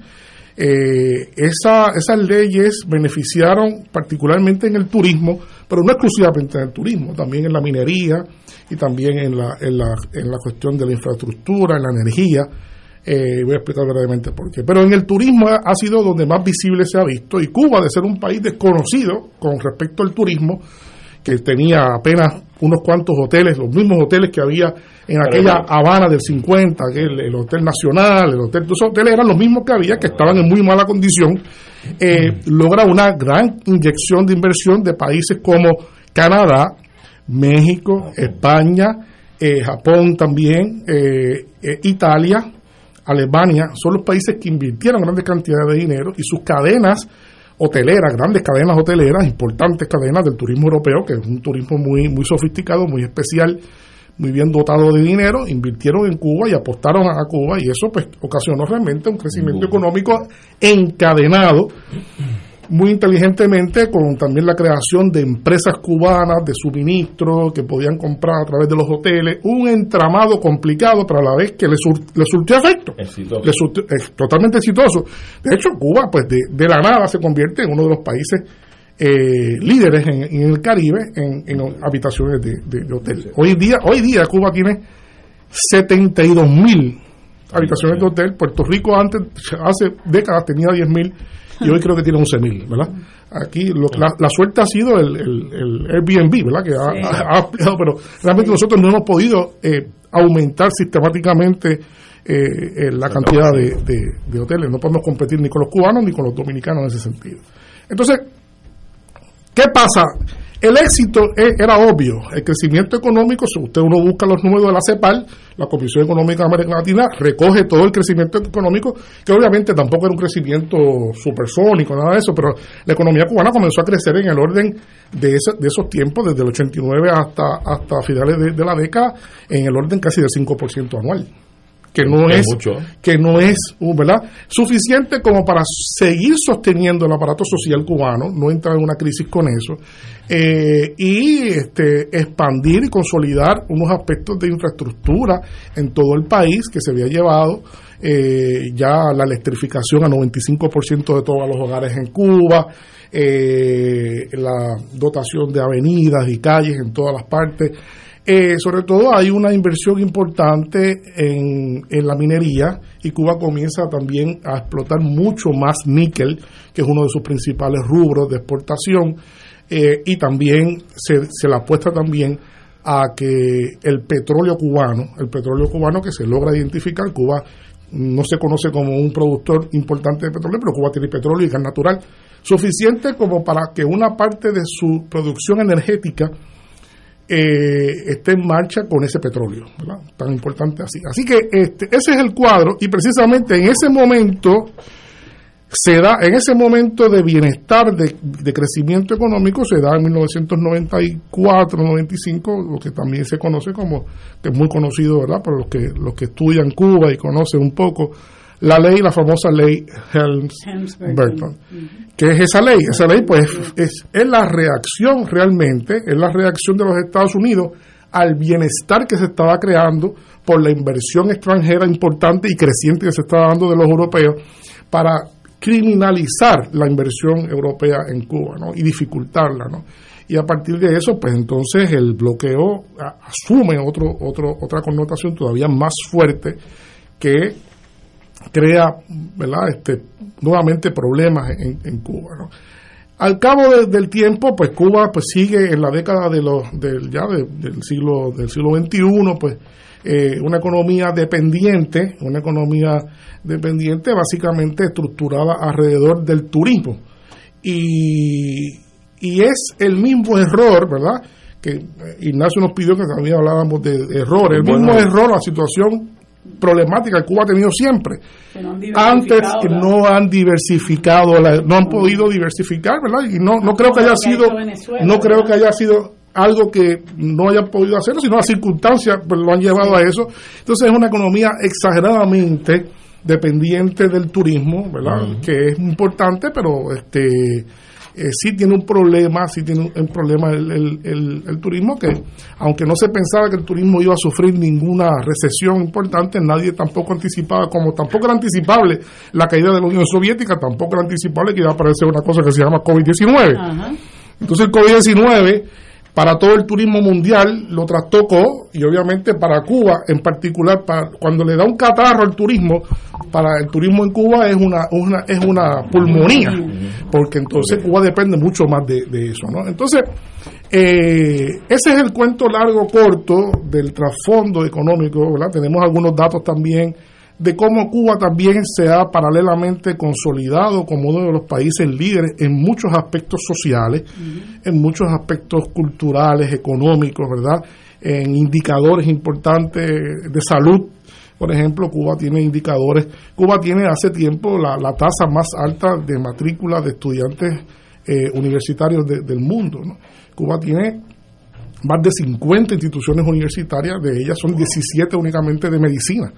eh, esa, esas leyes beneficiaron particularmente en el turismo, pero no exclusivamente en el turismo, también en la minería y también en la, en la, en la cuestión de la infraestructura, en la energía. Eh, voy a explicar brevemente por qué. Pero en el turismo ha, sido donde más visible se ha visto y Cuba, de ser un país desconocido con respecto al turismo, que tenía apenas unos cuantos hoteles, los mismos hoteles que había en aquella Habana del 50, que el, el Hotel Nacional, el Hotel, esos hoteles eran los mismos que había, que estaban en muy mala condición, eh, logra una gran inyección de inversión de países como Canadá, México, España, eh, Japón también, eh, Italia, Alemania, son los países que invirtieron grandes cantidades de dinero y sus cadenas hoteleras, grandes cadenas hoteleras, importantes cadenas del turismo europeo, que es un turismo muy, muy sofisticado, muy especial, muy bien dotado de dinero, invirtieron en Cuba y apostaron a Cuba y eso pues ocasionó realmente un crecimiento económico encadenado muy inteligentemente con también la creación de empresas cubanas de suministro que podían comprar a través de los hoteles, un entramado complicado, pero a la vez que le, surtió efecto. es totalmente exitoso. De hecho, Cuba, pues de, la nada se convierte en uno de los países eh, líderes en, el Caribe en, habitaciones de, de, hotel. Hoy día, hoy día Cuba tiene 72 mil habitaciones de hotel. Puerto Rico antes, hace décadas, tenía 10 mil y hoy creo que tiene 11.000, ¿verdad? Aquí la, suerte ha sido el, el, Airbnb, ¿verdad? Que ha, ampliado, pero realmente nosotros no hemos podido eh, aumentar sistemáticamente eh, la cantidad de, de, hoteles. No podemos competir ni con los cubanos ni con los dominicanos en ese sentido. Entonces, ¿qué pasa? El éxito e, era obvio. El crecimiento económico, si usted uno busca los números de la CEPAL, la Comisión Económica de América Latina, recoge todo el crecimiento económico, que obviamente tampoco era un crecimiento supersónico, nada de eso, pero la economía cubana comenzó a crecer en el orden de, de esos tiempos, desde el 89 hasta, hasta finales de, de la década, en el orden casi del 5% anual que no es, que no es ¿verdad? suficiente como para seguir sosteniendo el aparato social cubano, no entrar en una crisis con eso, eh, y este, expandir y consolidar unos aspectos de infraestructura en todo el país que se había llevado eh, ya la electrificación a 95% de todos los hogares en Cuba, eh, la dotación de avenidas y calles en todas las partes, eh, sobre todo hay una inversión importante en, en, la minería y Cuba comienza también a explotar mucho más níquel, que es uno de sus principales rubros de exportación, eh, y también se, se le apuesta también a que el petróleo cubano, el petróleo cubano que se logra identificar, Cuba no se conoce como un productor importante de petróleo, pero Cuba tiene petróleo y gas natural suficiente como para que una parte de su producción energética eh, esté en marcha con ese petróleo, tan importante así. Así que este, ese es el cuadro y precisamente en ese momento se da, en ese momento de bienestar, de, de crecimiento económico, se da en 1994-95, lo que también se conoce como, que es muy conocido, ¿verdad? Por los que, los que estudian Cuba y conocen un poco la ley, la famosa ley Helms-Burton. ¿Qué es esa ley? Esa ley, pues, es, es la reacción realmente, es la reacción de los Estados Unidos al bienestar que se estaba creando por la inversión extranjera importante y creciente que se estaba dando de los europeos para criminalizar la inversión europea en Cuba ¿no? y dificultarla. ¿no? Y a partir de eso, pues entonces el bloqueo asume otro, otro, otra connotación todavía más fuerte que crea ¿verdad? Este, nuevamente problemas en, en Cuba. ¿no? Al cabo de- del tiempo, pues Cuba pues sigue en la década de los del ya de- del siglo del siglo XXI, pues eh, una economía dependiente, una economía dependiente básicamente estructurada alrededor del turismo y, y es el mismo error, ¿verdad? Que eh, Ignacio nos pidió que también habláramos de errores, el mismo error, la situación problemática que Cuba ha tenido siempre.
No
Antes no han diversificado, la- no han podido diversificar, ¿verdad? Y no, no creo que haya sido, no creo que haya sido algo que no hayan podido hacerlo, sino las circunstancias pues, lo han llevado a eso. Entonces es una economía exageradamente dependiente del turismo, ¿verdad? Que es importante, pero este eh, sí tiene un problema, sí tiene un, un problema el, el- el- el turismo, que aunque no se pensaba que el turismo iba a sufrir ninguna recesión importante, nadie tampoco anticipaba, como tampoco era anticipable la caída de la Unión Soviética, tampoco era anticipable que iba a aparecer una cosa que se llama COVID-19.
Ajá.
Entonces el COVID-19 para todo el turismo mundial lo trastocó y obviamente para Cuba en particular, para, cuando le da un catarro al turismo, para el turismo en Cuba es una, una- es una pulmonía, porque entonces Cuba depende mucho más de, de eso. ¿no? Entonces, eh, ese es el cuento largo corto del trasfondo económico, ¿verdad? Tenemos algunos datos también de cómo Cuba también se ha paralelamente consolidado como uno de los países líderes en muchos aspectos sociales, en muchos aspectos culturales, económicos, ¿verdad? En indicadores importantes de salud. Por ejemplo, Cuba tiene indicadores, Cuba tiene hace tiempo la, la tasa más alta de matrícula de estudiantes eh, universitarios de- del mundo. ¿no? Cuba tiene más de 50 instituciones universitarias, de ellas son 17 únicamente de medicina.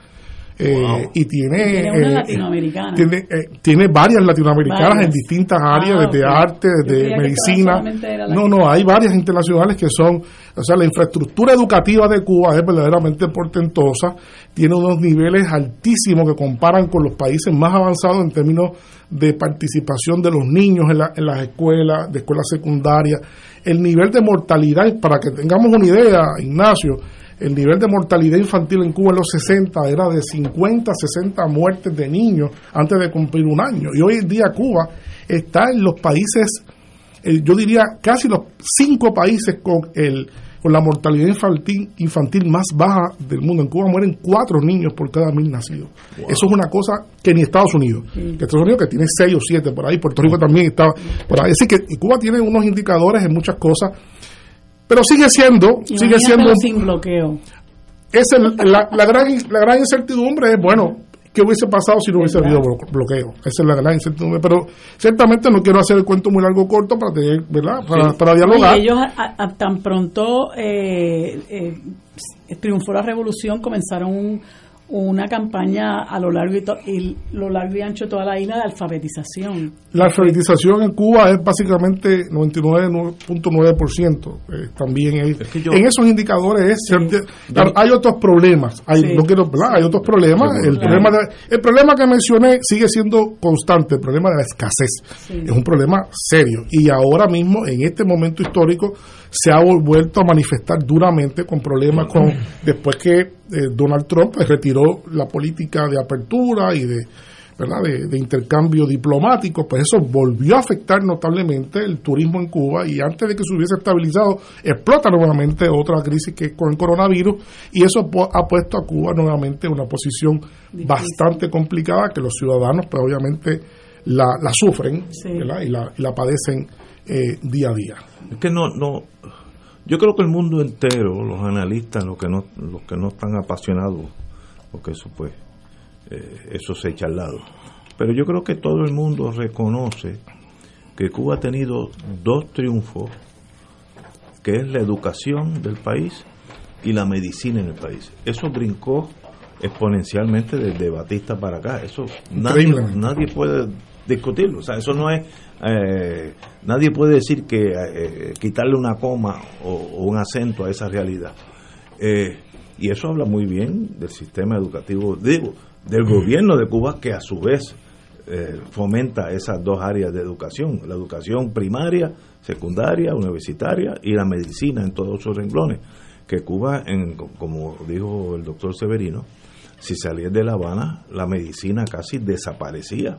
Eh, y tiene,
Tiene una
eh,
latinoamericana.
tiene, eh, tiene varias latinoamericanas
Varias.
en distintas áreas,
Ah,
desde arte, desde medicina. No, no, hay varias internacionales que son, o sea, la infraestructura educativa de Cuba es verdaderamente portentosa, tiene unos niveles altísimos que comparan con los países más avanzados en términos de participación de los niños en, la- en las escuelas, de escuelas secundarias. El nivel de mortalidad, para que tengamos una idea, Ignacio, el nivel de mortalidad infantil en Cuba en los 60 era de 50 a 60 muertes de niños antes de cumplir un año. Y hoy en día Cuba está en los países, eh, yo diría casi los cinco países con el con la mortalidad infantil, infantil más baja del mundo. En Cuba mueren cuatro niños por cada mil nacidos. Eso es una cosa que ni Estados Unidos, que Estados Unidos que tiene seis o siete por ahí, Puerto Rico también está por ahí. Así que Cuba tiene unos indicadores en muchas cosas, pero sigue siendo, sigue siendo
sin bloqueo.
es el- la, la gran, la gran incertidumbre es, bueno, ¿qué hubiese pasado si no hubiese habido blo- bloqueo? Esa es la gran incertidumbre. Pero ciertamente no quiero hacer el cuento muy largo o corto para tener, ¿verdad? Para, para dialogar.
Y ellos, a- a- tan pronto eh, eh, triunfó la revolución, comenzaron un- una campaña a lo largo y, to- y lo largo y ancho de toda la isla de alfabetización.
La alfabetización en Cuba es básicamente 99.9%. Eh, también es-
yo-
en esos indicadores es cierto- claro, hay otros problemas. Hay,
Sí.
no quiero, ¿verdad? hay otros problemas. El,
claro.
problema de- el problema que mencioné sigue siendo constante, el problema de la escasez. Es un problema serio. Y ahora mismo, en este momento histórico, se ha vuelto a manifestar duramente con problemas con después que eh, Donald Trump pues, retiró la política de apertura y de ¿verdad? De, de intercambio diplomático, pues eso volvió a afectar notablemente el turismo en Cuba y antes de que se hubiese estabilizado, explota nuevamente otra crisis que es con el coronavirus y eso ha puesto a Cuba nuevamente en una posición bastante complicada que los ciudadanos pues obviamente la, la sufren y, la, y la padecen eh, día a día.
Es que no, no. Yo creo que el mundo entero, los analistas, los que no, los que no están apasionados, porque eso pues, eh, eso se echa al lado. Pero yo creo que todo el mundo reconoce que Cuba ha tenido dos triunfos, que es la educación del país y la medicina en el país. Eso brincó exponencialmente desde Batista para acá. Eso nadie, nadie puede discutirlo. O sea, eso no es. eh, nadie puede decir que eh, quitarle una coma o, o un acento a esa realidad. Eh, y eso habla muy bien del sistema educativo, digo, del gobierno de Cuba, que a su vez eh, fomenta esas dos áreas de educación: la educación primaria, secundaria, universitaria y la medicina en todos sus renglones. Que Cuba, en, como dijo el doctor Severino, si salía de La Habana, la medicina casi desaparecía.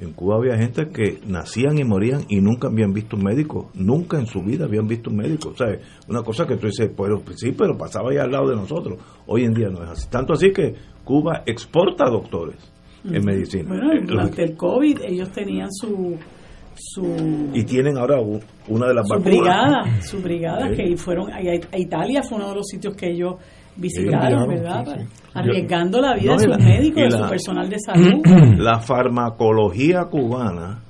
En Cuba había gente que nacían y morían y nunca habían visto un médico, nunca en su vida habían visto un médico. O sea, una cosa que tú dices, pues sí, pero pasaba ahí al lado de nosotros. Hoy en día no es así. Tanto así que Cuba exporta doctores en medicina.
Bueno, durante el COVID ellos tenían su su
y tienen ahora una de las
su
vacunas.
brigada, su brigada (laughs)
Sí.
que fueron a, a Italia fue uno de los sitios que ellos visitaron, ¿verdad?
sí, sí.
Arriesgando la vida
No,
de sus médicos,
y
de
la-
su personal de (clears throat) salud.
La farmacología cubana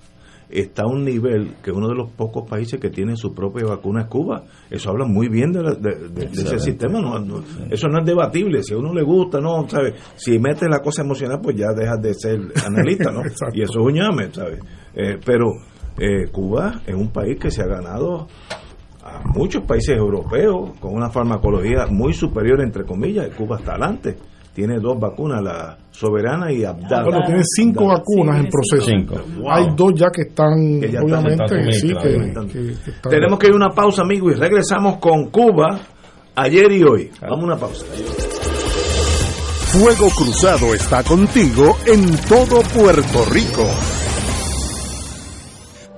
está a un nivel que uno de los pocos países que tiene su propia vacuna es Cuba. Eso habla muy bien de, la- de- de- de ese sistema. no- no- eso no es debatible. Si a uno le gusta, no, ¿sabes? Si metes la cosa emocional, pues ya dejas de ser analista, ¿no? (laughs) y eso es un llame, ¿sabes? Eh, pero eh, Cuba es un país que se ha ganado a muchos países europeos con una farmacología muy superior, entre comillas. Cuba está adelante. Tiene dos vacunas, la soberana y Abdala.
Bueno, tiene cinco
Abdala.
vacunas en proceso.
Wow.
Hay dos ya que están,
Que ya
obviamente,
en
sí,
Estados
que,
Unidos.
que- que están-
Tenemos que ir a una pausa, amigo, y regresamos con Cuba ayer y hoy. Vamos a una pausa.
Fuego Cruzado está contigo en todo Puerto Rico.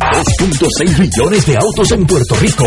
2.6 millones de autos en Puerto Rico.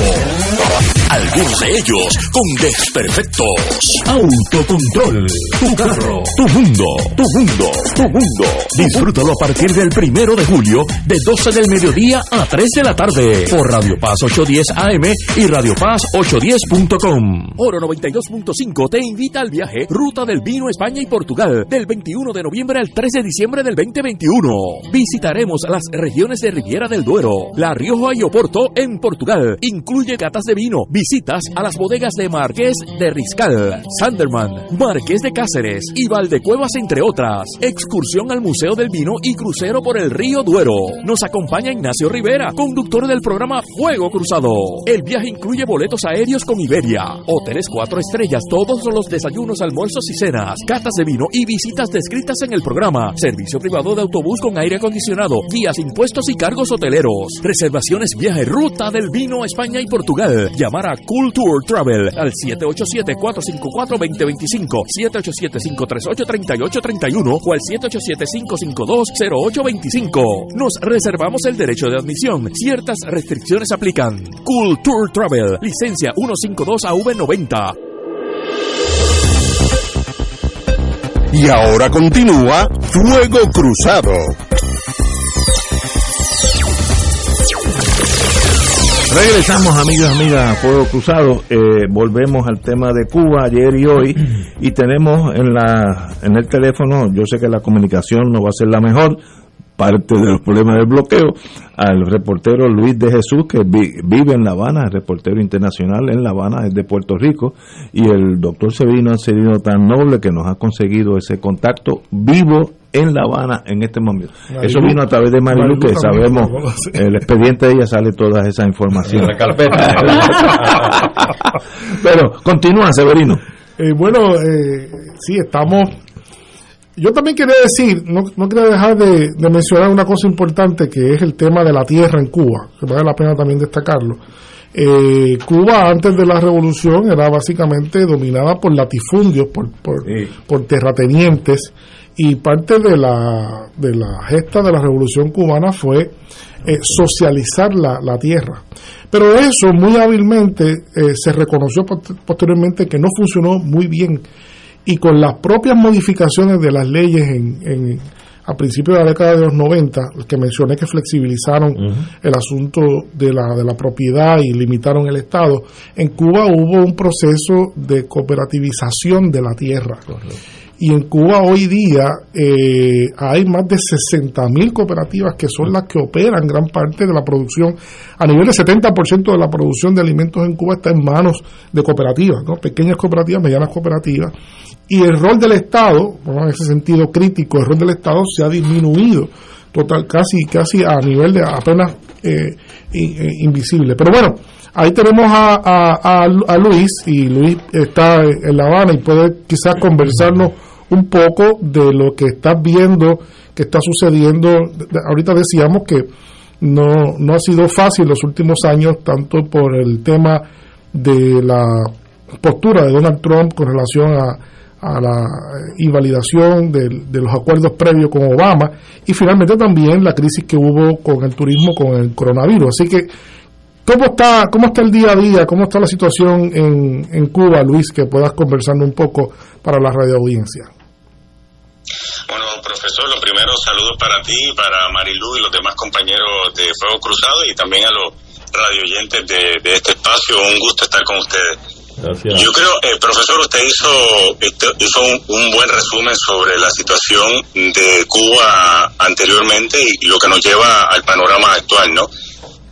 Algunos de ellos con desperfectos. Autocontrol. Tu carro. Tu mundo. Tu mundo. Tu mundo. Disfrútalo a partir del primero de julio de 12 del mediodía a 3 de la tarde por Radio Paz 810 AM y Radio Paz 810.com.
Oro 92.5 te invita al viaje Ruta del Vino España y Portugal del 21 de noviembre al 3 de diciembre del 2021. Visitaremos las regiones de Riviera del Duero, La Rioja y Oporto en Portugal. Incluye catas de vino, visitas a las bodegas de Marqués de Riscal, Sanderman, Marqués de Cáceres y Valdecuevas entre otras. Excursión al Museo del Vino y crucero por el río Duero. Nos acompaña Ignacio Rivera, conductor del programa Fuego Cruzado. El viaje incluye boletos aéreos con Iberia, hoteles cuatro estrellas, todos los desayunos, almuerzos y cenas, catas de vino y visitas descritas en el programa. Servicio privado de autobús con aire acondicionado, guías, impuestos y cargos hoteleros. Reservaciones viaje Ruta del Vino España y Portugal. Llamar a Cool Tour Travel al 787-454-2025, 787-538-3831 o al 787-552-0825. Nos reservamos el derecho de admisión. Ciertas restricciones aplican. Cool Tour Travel, licencia 152AV90.
Y ahora continúa Fuego Cruzado.
Regresamos, amigos, amigas, Fuego Cruzado. Eh, volvemos al tema de Cuba ayer y hoy. Y tenemos en, la, en el teléfono, yo sé que la comunicación no va a ser la mejor, parte de los problemas del bloqueo, al reportero Luis de Jesús, que vi- vive en La Habana, el reportero internacional en La Habana, es de Puerto Rico, y el doctor Severino ha sido tan noble que nos ha conseguido ese contacto vivo en La Habana en este momento.
Marilu.
Eso vino a través de Marilu,
Marilu
que sabemos, el expediente de ella sale toda esa información.
La carpeta. (laughs)
Pero continúa, Severino.
Eh, bueno, eh, sí, estamos yo también quería decir, no, no quería dejar de, mencionar una cosa importante que es el tema de la tierra en Cuba, que vale la pena también destacarlo. Eh, Cuba antes de la revolución era básicamente dominada por latifundios, por, por, terratenientes, y parte de la, de la gesta de la revolución cubana fue eh, socializar la, la, tierra. Pero eso muy hábilmente eh, se reconoció posteriormente que no funcionó muy bien y con las propias modificaciones de las leyes en, a principios de la década de los 90, que mencioné que flexibilizaron el asunto de la, de la propiedad y limitaron el Estado, en Cuba hubo un proceso de cooperativización de la tierra. Y en Cuba hoy día eh, hay más de 60.000 cooperativas que son las que operan gran parte de la producción. A nivel de 70% de la producción de alimentos en Cuba está en manos de cooperativas, ¿no? pequeñas cooperativas, medianas cooperativas. Y el rol del Estado, en ese sentido crítico, el rol del Estado se ha disminuido total casi casi a nivel de apenas eh, invisible. Pero bueno, Ahí tenemos a, a, Luis y Luis está en La Habana y puede quizás conversarnos un poco de lo que estás viendo que está sucediendo. Ahorita decíamos que no, no ha sido fácil los últimos años, tanto por el tema de la postura de Donald Trump con relación a, la invalidación de, los acuerdos previos con Obama y finalmente también la crisis que hubo con el turismo con el coronavirus. Así que ¿Cómo está, ¿Cómo está el día a día? ¿Cómo está la situación en, en Cuba, Luis? Que puedas conversando un poco para la radio audiencia.
Bueno, profesor, lo primero, saludos para ti, para Marilu y los demás compañeros de Fuego Cruzado y también a los radioyentes de, de este espacio. Un gusto estar con ustedes. Gracias. Yo creo, eh, profesor, usted hizo, hizo un, un, buen resumen sobre la situación de Cuba anteriormente y lo que nos lleva al panorama actual, ¿no?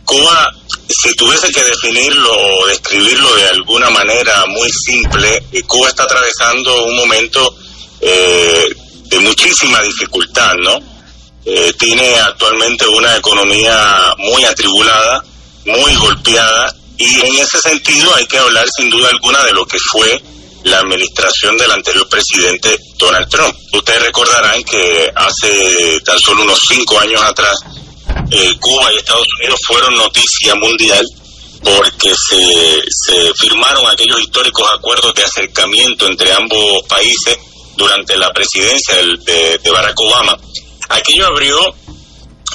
Cuba si tuviese que definirlo o describirlo de alguna manera muy simple, eh, Cuba está atravesando un momento eh, de muchísima dificultad, ¿no? Eh, tiene actualmente una economía muy atribulada, muy golpeada, y en ese sentido hay que hablar sin duda alguna de lo que fue la administración del anterior presidente Donald Trump. Ustedes recordarán que hace tan solo unos cinco años atrás, eh, Cuba y Estados Unidos fueron noticia mundial porque se, se firmaron aquellos históricos acuerdos de acercamiento entre ambos países durante la presidencia de, de Barack Obama. Aquello abrió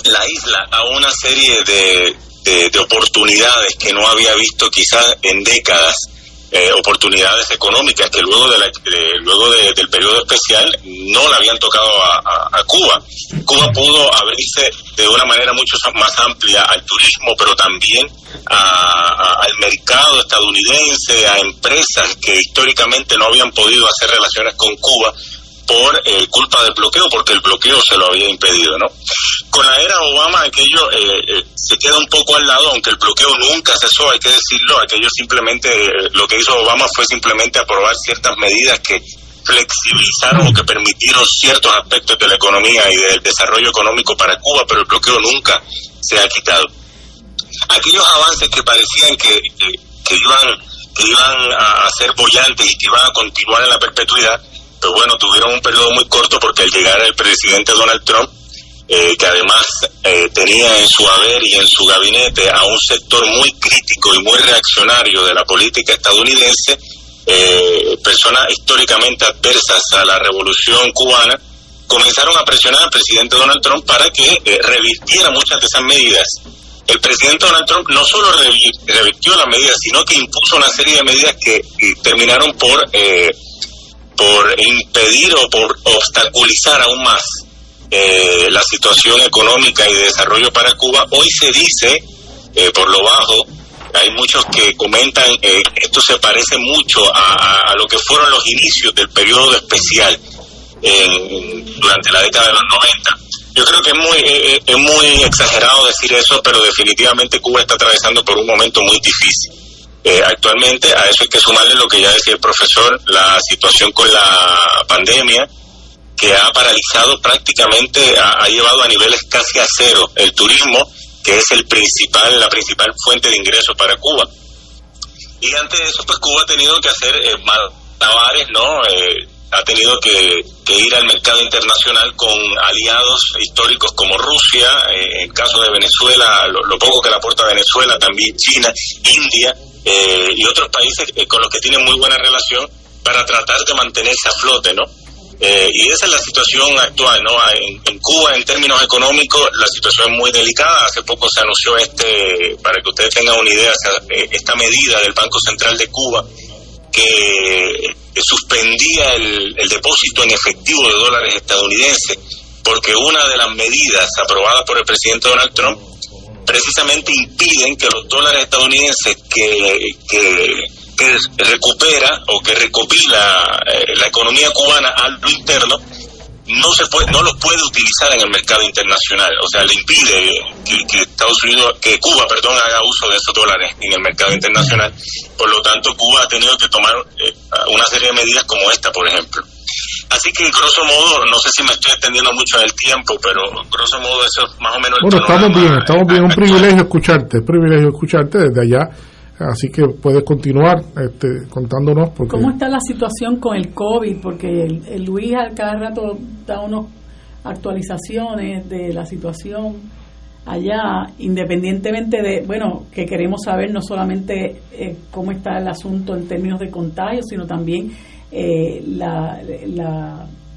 la isla a una serie de, de oportunidades que no había visto quizás en décadas eh, oportunidades económicas que luego de, luego del periodo especial no le habían tocado a, Cuba. Cuba pudo abrirse de una manera mucho más amplia al turismo, pero también al mercado estadounidense, a empresas que históricamente no habían podido hacer relaciones con Cuba por eh, culpa del bloqueo, porque el bloqueo se lo había impedido, ¿no? Con la era Obama aquello eh, eh, se queda un poco al lado, aunque el bloqueo nunca cesó, hay que decirlo, aquello simplemente, lo que hizo Obama fue simplemente aprobar ciertas medidas que flexibilizaron o que permitieron ciertos aspectos de la economía y del desarrollo económico para Cuba, pero el bloqueo nunca se ha quitado. Aquellos avances que parecían que, que iban que iban a ser bollantes y que iban a continuar en la perpetuidad, pues bueno, tuvieron un periodo muy corto porque al llegar el presidente Donald Trump, eh, que además eh, tenía en su haber y en su gabinete a un sector muy crítico y muy reaccionario de la política estadounidense, eh, personas históricamente adversas a la revolución cubana, comenzaron a presionar al presidente Donald Trump para que revirtiera muchas de esas medidas. El presidente Donald Trump no solo revirtió las medidas, sino que impuso una serie de medidas que terminaron por por impedir o por obstaculizar aún más eh, la situación económica y de desarrollo para Cuba, hoy se dice, eh, por lo bajo, hay muchos que comentan, eh, esto se parece mucho a, lo que fueron los inicios del periodo especial durante la década de los 90. Yo creo que es muy, es muy exagerado decir eso, pero definitivamente Cuba está atravesando por un momento muy difícil. Eh, actualmente a eso hay que sumarle lo que ya decía el profesor, la situación con la pandemia que ha paralizado prácticamente, ha, llevado a niveles casi a cero el turismo, que es el principal, la principal fuente de ingresos para Cuba. Y ante eso, pues Cuba ha tenido que hacer eh, malabares, ¿no? Eh, ha tenido que, ir al mercado internacional con aliados históricos como Rusia, eh, en el caso de Venezuela, lo, poco que le aporta Venezuela, también China, India eh, y otros países eh, con los que tiene muy buena relación para tratar de mantenerse a flote, ¿no? y esa es la situación actual, ¿no? En, Cuba, en términos económicos, la situación es muy delicada. Hace poco se anunció este, para que ustedes tengan una idea, esta medida del Banco Central de Cuba que suspendía el, depósito en efectivo de dólares estadounidenses, porque una de las medidas aprobadas por el presidente Donald Trump precisamente impiden que los dólares estadounidenses que, que, recupera o que recopila eh, la economía cubana a lo interno no se puede, no los puede utilizar en el mercado internacional, o sea, le impide que, Estados Unidos, que Cuba, perdón, haga uso de esos dólares en el mercado internacional. Por lo tanto, Cuba ha tenido que tomar eh, una serie de medidas como esta, por ejemplo. Así que, grosso modo, no sé si me estoy extendiendo mucho en el tiempo, pero grosso modo eso es más o menos.
bueno, estamos bien, estamos bien. Un privilegio escucharte, un privilegio escucharte desde allá Así que puedes continuar este, contándonos. Porque...
¿Cómo está la situación con el COVID? Porque el, Luis al cada rato da unas actualizaciones de la situación allá, independientemente de, bueno, que queremos saber no solamente eh, cómo está el asunto en términos de contagio, sino también eh, la,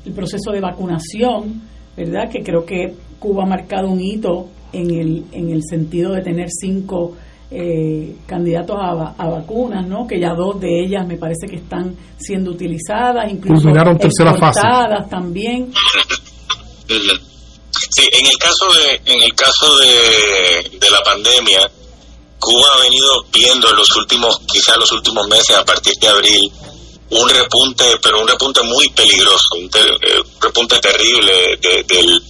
el proceso de vacunación, ¿verdad? Que creo que Cuba ha marcado un hito en el, en el sentido de tener cinco eh, candidatos a, vacunas, ¿no? que ya dos de ellas me parece que están siendo utilizadas, incluso exportadas también.
Sí, en el caso de en el caso de, de la pandemia, Cuba ha venido viendo en los últimos, quizás los últimos meses, a partir de abril, un repunte, pero un repunte muy peligroso, un, eh, repunte terrible del de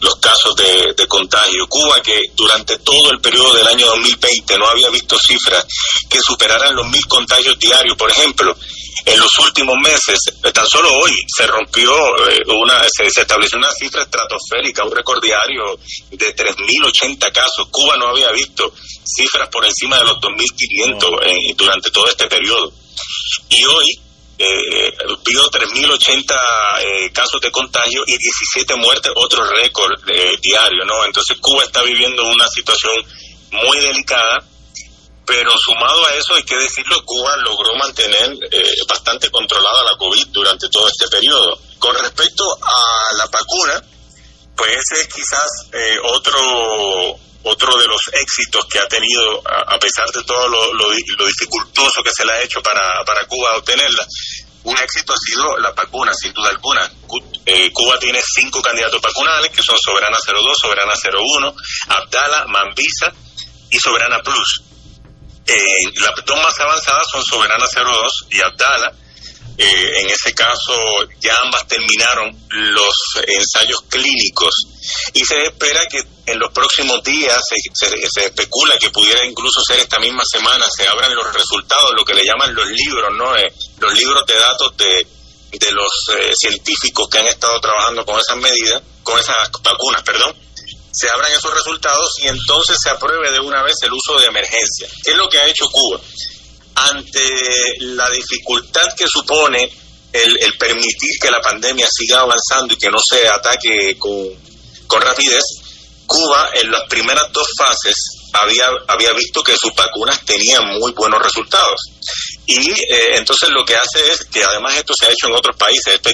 los casos de, contagio. Cuba, que durante todo el periodo del año 2020 no había visto cifras que superaran los mil contagios diarios, por ejemplo, en los últimos meses, tan solo hoy, se rompió eh, una, se, estableció una cifra estratosférica, un récord diario de 3.080 casos. Cuba no había visto cifras por encima de los 2.500 eh, durante todo este periodo. Y hoy, eh, vio 3.080 eh, casos de contagio y 17 muertes, otro récord eh, diario, ¿no? Entonces Cuba está viviendo una situación muy delicada, pero sumado a eso hay que decirlo, Cuba logró mantener eh, bastante controlada la COVID durante todo este periodo. Con respecto a la vacuna, pues ese es quizás eh, otro otro de los éxitos que ha tenido, a, pesar de todo lo, lo, dificultoso que se le ha hecho para, para Cuba obtenerla, un éxito ha sido la vacuna, sin duda alguna. Eh, Cuba tiene cinco candidatos vacunales, que son Soberana 02, Soberana 01, Abdala, Mambisa y Soberana Plus. Eh, las dos más avanzadas son Soberana 02 y Abdala eh, en ese caso ya ambas terminaron los ensayos clínicos y se espera que en los próximos días se, especula que pudiera incluso ser esta misma semana se abran los resultados, lo que le llaman los libros, ¿no? Eh, los libros de datos de, de los eh, científicos que han estado trabajando con esas medidas, con esas vacunas, perdón, se abran esos resultados y entonces se apruebe de una vez el uso de emergencia. ¿Qué es lo que ha hecho Cuba? Ante la dificultad que supone el, permitir que la pandemia siga avanzando y que no se ataque con, rapidez, Cuba en las primeras dos fases había, había visto que sus vacunas tenían muy buenos resultados. Y eh, entonces lo que hace es que además esto se ha hecho en otros países. Esto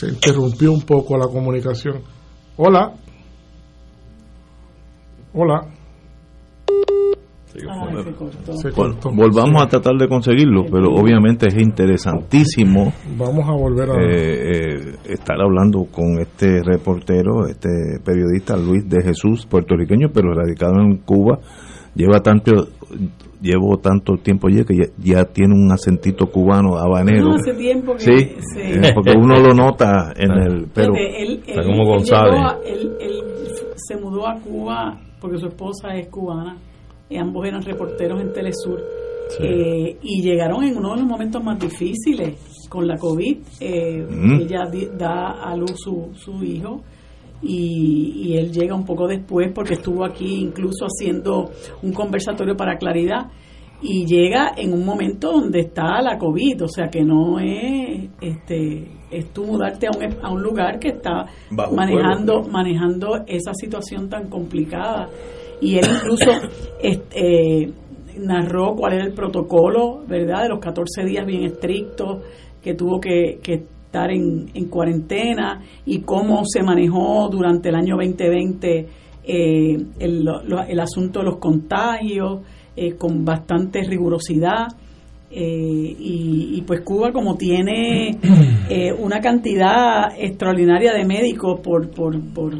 se interrumpió un poco la comunicación. Hola. Hola.
volvamos a tratar de conseguirlo, pero obviamente es interesantísimo.
Vamos a volver a
eh, eh, estar hablando con este reportero, este periodista Luis de Jesús, puertorriqueño, pero radicado en Cuba. Lleva tanto llevo tanto tiempo ya que ya, tiene un acentito cubano habanero.
No, hace tiempo que
sí, eh, porque uno lo nota en el pero
él, como González. Él, se mudó a Cuba porque su esposa es cubana y ambos eran reporteros en Telesur eh, y llegaron en uno de los momentos más difíciles con la COVID. Eh, mm. Ella da a luz su, su hijo y, y él llega un poco después porque estuvo aquí incluso haciendo un conversatorio para claridad y llega en un momento donde está la COVID, o sea que no es este es tú mudarte a un, a un lugar que está manejando manejando esa situación tan complicada y él incluso (coughs) este, narró cuál era el protocolo, ¿verdad? De los 14 días bien estrictos que tuvo que, estar en, en, cuarentena y cómo se manejó durante el año 2020 eh, el, el asunto de los contagios eh, con bastante rigurosidad. Eh, y, pues Cuba como tiene (clears throat) eh, una cantidad extraordinaria de médicos por, por, por,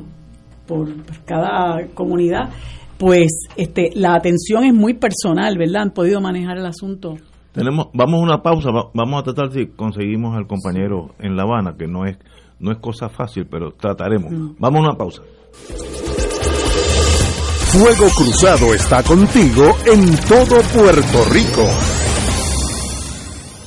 por cada comunidad, pues este, la atención es muy personal, ¿verdad? Han podido manejar el asunto.
Tenemos, vamos a una pausa, vamos a tratar si conseguimos al compañero en La Habana, que no es, no es cosa fácil, pero trataremos. Mm. Vamos a una pausa.
Fuego Cruzado está contigo en todo Puerto Rico.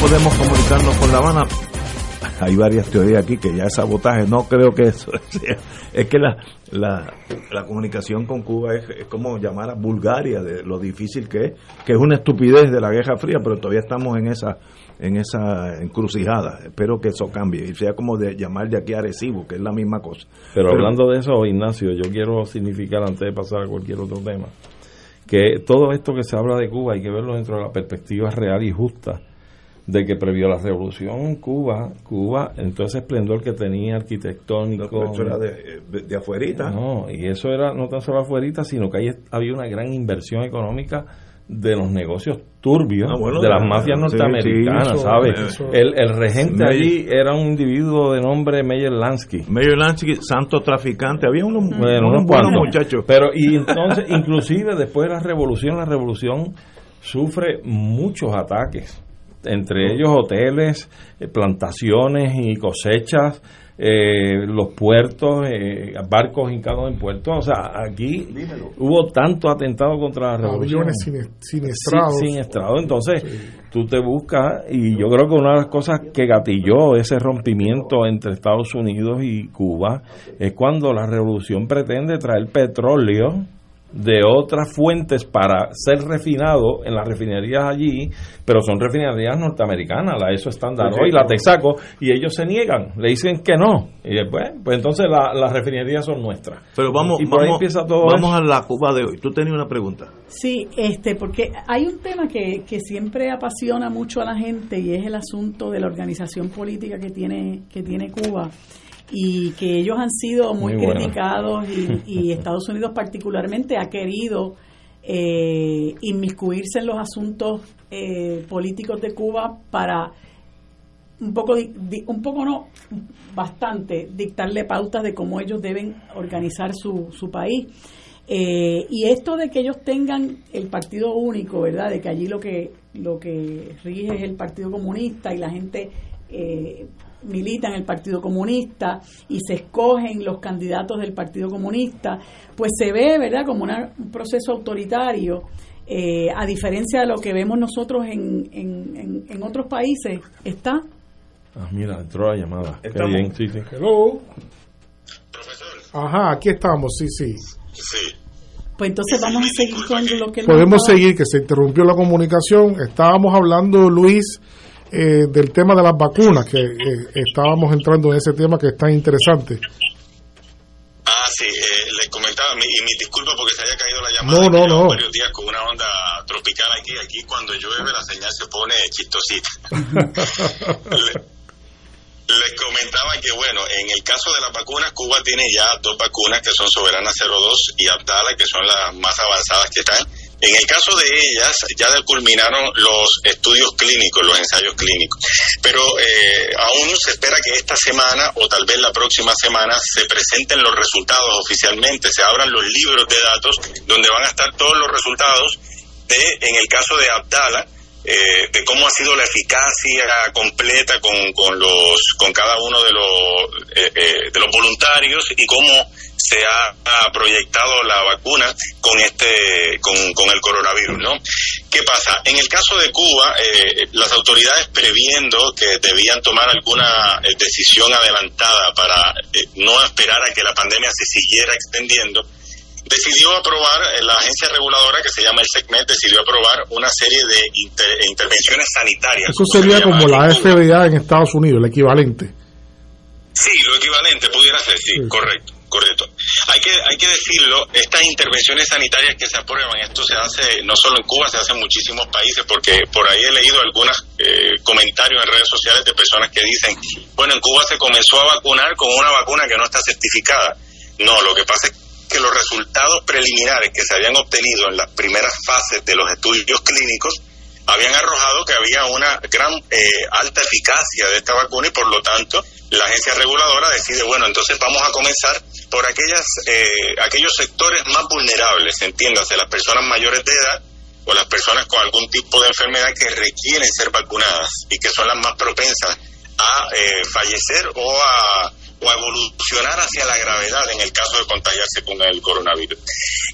Podemos comunicarnos con La Habana. Hay varias teorías aquí que ya es sabotaje, no creo que eso (laughs) sea. Es que la, la, la comunicación con Cuba es, como llamar a Bulgaria de lo difícil que es, que es una estupidez de la Guerra Fría, pero todavía estamos en esa en esa encrucijada. Espero que eso cambie y sea como de llamar de aquí a Arecibo, que es la misma cosa.
Pero, hablando de eso, Ignacio, yo quiero significar antes de pasar a cualquier otro tema, que todo esto que se habla de Cuba hay que verlo dentro de la perspectiva real y justa de que previo a la revolución en Cuba, Cuba, entonces esplendor que tenía arquitectónico.
eso era de, de, afuerita.
No, y eso era no tan solo afuerita, sino que ahí había una gran inversión económica de los negocios turbios ah, de las mafias norteamericanas, ¿sabes? El, el, regente allí era un individuo de nombre Meyer Lansky.
Meyer Lansky, santo traficante, había unos,
unos buenos muchachos. Pero y entonces, (laughs) inclusive después de la revolución, la revolución sufre muchos ataques entre ellos hoteles, eh, plantaciones y cosechas, eh, los puertos, eh, barcos hincados en puertos. O sea, aquí hubo tanto atentado contra la revolución.
Aviones siniestrados.
Siniestrado. Entonces, tú te buscas, y yo creo que una de las cosas que gatilló ese rompimiento entre Estados Unidos y Cuba es cuando la revolución pretende traer petróleo de otras fuentes para ser refinado en las refinerías allí, pero son refinerías norteamericanas, la ESO Standard Oil, la Texaco, y ellos se niegan, le dicen que no. Y después, pues entonces las refinerías son nuestras.
Pero vamos,
y por ahí
vamos,
empieza todo
vamos
eso.
a la Cuba de hoy. Tú tenías una pregunta.
Sí, este, porque hay un tema que, que siempre apasiona mucho a la gente y es el asunto de la organización política que tiene, que tiene Cuba y que ellos han sido muy,
Muy bueno.
criticados y, y (laughs) Estados Unidos particularmente ha querido eh, inmiscuirse en los asuntos eh, políticos de Cuba para un poco, un poco no, bastante, dictarle pautas de cómo ellos deben organizar su, su país. Eh, y esto de que ellos tengan el partido único, ¿verdad? De que allí lo que lo que rige es el Partido Comunista y la gente eh, milita en el Partido Comunista y se escogen los candidatos del Partido Comunista, pues se ve, ¿verdad?, como una- un proceso autoritario, eh, a diferencia de lo que vemos nosotros en, en, en- en otros países. ¿Está?
Ah, mira, entró la llamada. Qué bien, sí, sí.
Hello. Ajá, aquí estamos, sí, sí.
Pues entonces vamos a seguir con lo que
Podemos seguir, que se interrumpió la comunicación. Estábamos hablando, Luis, eh, del tema de las vacunas, que eh, estábamos entrando en ese tema que es tan interesante.
Ah, sí, eh, les comentaba, mi- y mi disculpa porque se haya caído la llamada.
No, no, no.
varios días con una onda tropical aquí. Aquí cuando llueve la señal se pone chistosita. (laughs) Le- les comentaba que, bueno, en el caso de las vacunas, Cuba tiene ya dos vacunas que son Soberana 02 y Abdala, que son las más avanzadas que están. En el caso de ellas, ya culminaron los estudios clínicos, los ensayos clínicos. Pero eh, aún se espera que esta semana o tal vez la próxima semana se presenten los resultados oficialmente, se abran los libros de datos donde van a estar todos los resultados de, en el caso de Abdala, eh, de cómo ha sido la eficacia completa con, con los con cada uno de los eh, eh, de los voluntarios y cómo se ha, proyectado la vacuna con este con, con el coronavirus no qué pasa en el caso de Cuba eh, las autoridades previendo que debían tomar alguna eh, decisión adelantada para eh, no esperar a que la pandemia se siguiera extendiendo decidió aprobar, eh, la agencia reguladora que se llama el SECMED decidió aprobar una serie de inter- intervenciones sanitarias.
Eso
se
sería como la. FDA en Estados Unidos, el equivalente.
Sí, lo equivalente pudiera ser, sí, correcto, correcto. Hay que, hay que decirlo, estas intervenciones sanitarias que se aprueban, esto se hace no solo en Cuba, se hace en muchísimos países, porque por ahí he leído algunos comentarios en redes sociales de personas que dicen, bueno, en Cuba se comenzó a vacunar con una vacuna que no está certificada. No, lo que pasa es que los resultados preliminares que se habían obtenido en las primeras fases de los estudios (laughs) clínicos habían arrojado que había una gran eh, alta eficacia de esta vacuna y por lo tanto la agencia reguladora decide, bueno, entonces vamos a comenzar por aquellas eh, aquellos sectores más vulnerables, entiéndase, las personas mayores de edad o las personas con algún tipo de enfermedad que requieren ser vacunadas y que son las más propensas a eh, fallecer o a, o a evolucionar hacia la gravedad en el caso de contagiarse con el coronavirus.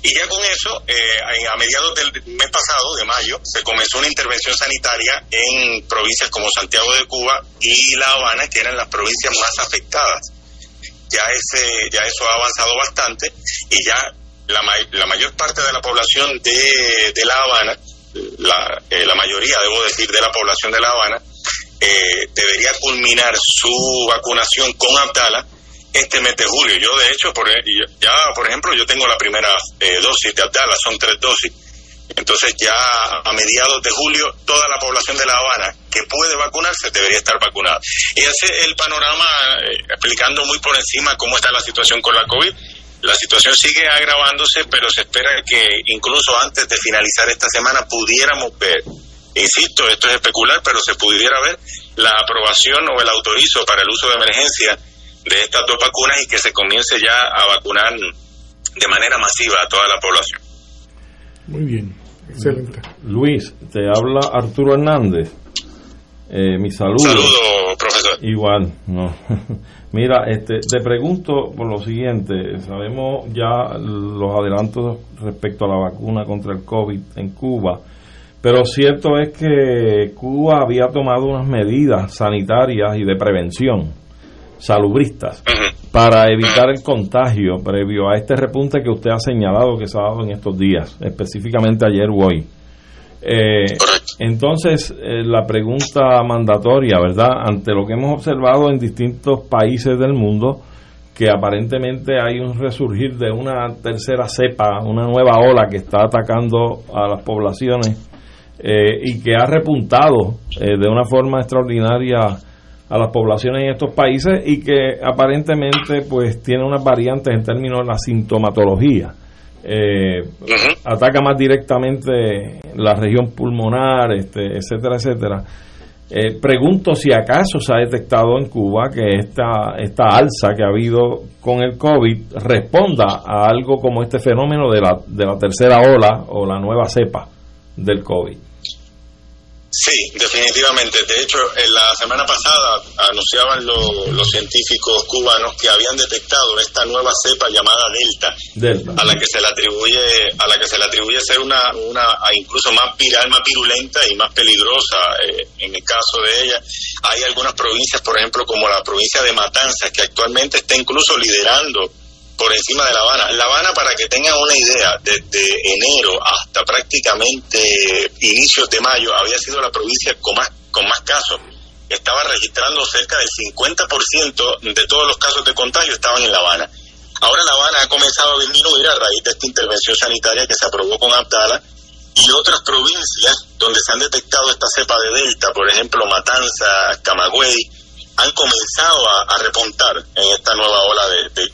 Y ya con eso, eh, a mediados del mes pasado, de mayo, se comenzó una intervención sanitaria en provincias como Santiago de Cuba y La Habana, que eran las provincias más afectadas. Ya, ese, ya eso ha avanzado bastante y ya la, la mayor parte de la población de, de La Habana, la, eh, la mayoría, debo decir, de la población de La Habana, eh, debería culminar su vacunación con Abdala este mes de julio. Yo, de hecho, por, e- ya, por ejemplo, yo tengo la primera eh, dosis de Abdala, son tres dosis. Entonces ya a mediados de julio toda la población de La Habana que puede vacunarse debería estar vacunada. Y ese es el panorama eh, explicando muy por encima cómo está la situación con la COVID. La situación sigue agravándose, pero se espera que incluso antes de finalizar esta semana pudiéramos ver, insisto, esto es especular, pero se pudiera ver la aprobación o el autorizo para el uso de emergencia de estas dos vacunas y que se comience ya a vacunar de manera masiva a toda la población.
Muy bien, excelente.
Luis, te habla Arturo Hernández. Eh, mi saludo.
Saludo, profesor.
Igual, no. (laughs) Mira, este, te pregunto por lo siguiente. Sabemos ya los adelantos respecto a la vacuna contra el COVID en Cuba, pero cierto es que Cuba había tomado unas medidas sanitarias y de prevención salubristas para evitar el contagio previo a este repunte que usted ha señalado que se ha dado en estos días, específicamente ayer o hoy. Eh, entonces, eh, la pregunta mandatoria, ¿verdad? Ante lo que hemos observado en distintos países del mundo, que aparentemente hay un resurgir de una tercera cepa, una nueva ola que está atacando a las poblaciones eh, y que ha repuntado de una forma extraordinaria a las poblaciones en estos países y que aparentemente pues tiene unas variantes en términos de la sintomatología. Eh, ataca más directamente la región pulmonar, este, etcétera, etcétera. Eh, pregunto si acaso se ha detectado en Cuba que esta, esta alza que ha habido con el COVID responda a algo como este fenómeno de la, de la tercera ola o la nueva cepa del COVID.
Sí, definitivamente. De hecho, en la semana pasada anunciaban los científicos cubanos que habían detectado esta nueva cepa llamada Delta, a la que se le atribuye a la que se le atribuye ser una, una incluso más viral, más virulenta y más peligrosa. Eh, en el caso de ella, hay algunas provincias, por ejemplo, como la provincia de Matanzas, que actualmente está incluso liderando por encima de La Habana. La Habana, para que tengan una idea, desde enero hasta prácticamente inicios de mayo, había sido la provincia con más, con más casos. Estaba registrando cerca del 50% de todos los casos de contagio estaban en La Habana. Ahora La Habana ha comenzado a disminuir a raíz de esta intervención sanitaria que se aprobó con Abdala y otras provincias donde se han detectado esta cepa de Delta, por ejemplo Matanza, Camagüey, han comenzado a, repuntar en esta nueva ola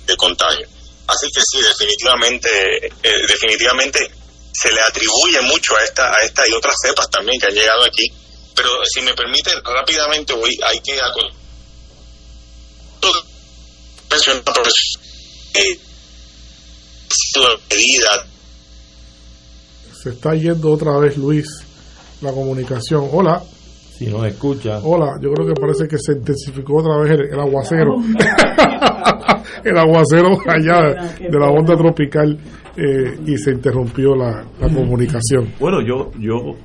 de contagio. Así que sí, definitivamente, eh, definitivamente se le atribuye mucho a esta, a esta y otras cepas también que han llegado aquí. Pero si me permite, rápidamente voy, hay que mencionar eh, medida.
Se está yendo otra vez Luis la comunicación. Hola.
Si nos escucha.
Hola, yo creo que parece que se intensificó otra vez el, aguacero. (laughs) el aguacero allá de la onda tropical eh, y se interrumpió la, comunicación.
Bueno, yo, yo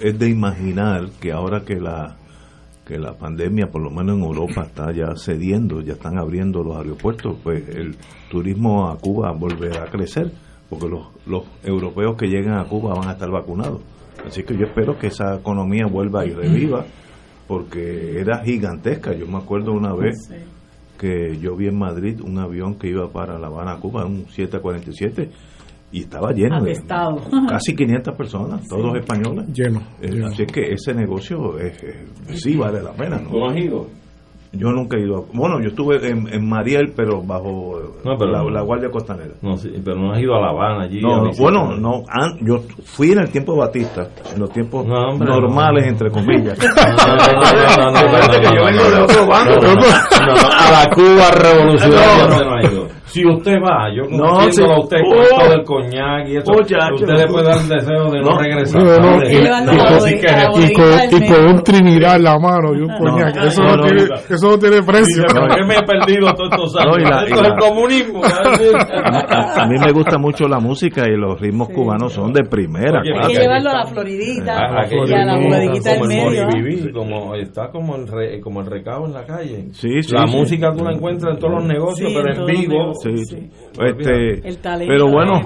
es de imaginar que ahora que la que la pandemia, por lo menos en Europa, está ya cediendo, ya están abriendo los aeropuertos, pues el turismo a Cuba volverá a crecer, porque los, los europeos que llegan a Cuba van a estar vacunados. Así que yo espero que esa economía vuelva y reviva, porque era gigantesca. Yo me acuerdo una vez que yo vi en Madrid un avión que iba para La Habana, Cuba, un 747, y estaba lleno de (laughs) casi 500 personas, todos españoles.
Lleno,
eh, Así que ese negocio es, sí vale la pena. ¿no? has ido? Yo nunca he ido. bueno, yo estuve en, en Mariel, pero bajo la, Guardia Costanera.
No, sí, pero no has ido a La Habana allí.
No, bueno, no. yo fui en el tiempo de Batista, en los tiempos normales, entre comillas.
A la Cuba revolucionaria no ido. Si usted va, yo no, a usted con oh, todo el coñac y eso, usted le puede dar el deseo de no, regresar.
y, con, un Trinidad en la mano y un coñac. eso, no, tiene, eso no tiene precio.
¿Por me he (laughs) perdido todos estos años? Esto es el comunismo. (laughs)
a, mí me gusta mucho la música y los ritmos cubanos son de primera.
Hay que llevarlo a la Floridita y a la bodeguita del medio.
Como está como el, como el recado en la calle. La música tú la encuentras en todos los negocios, pero en vivo
este, pero bueno,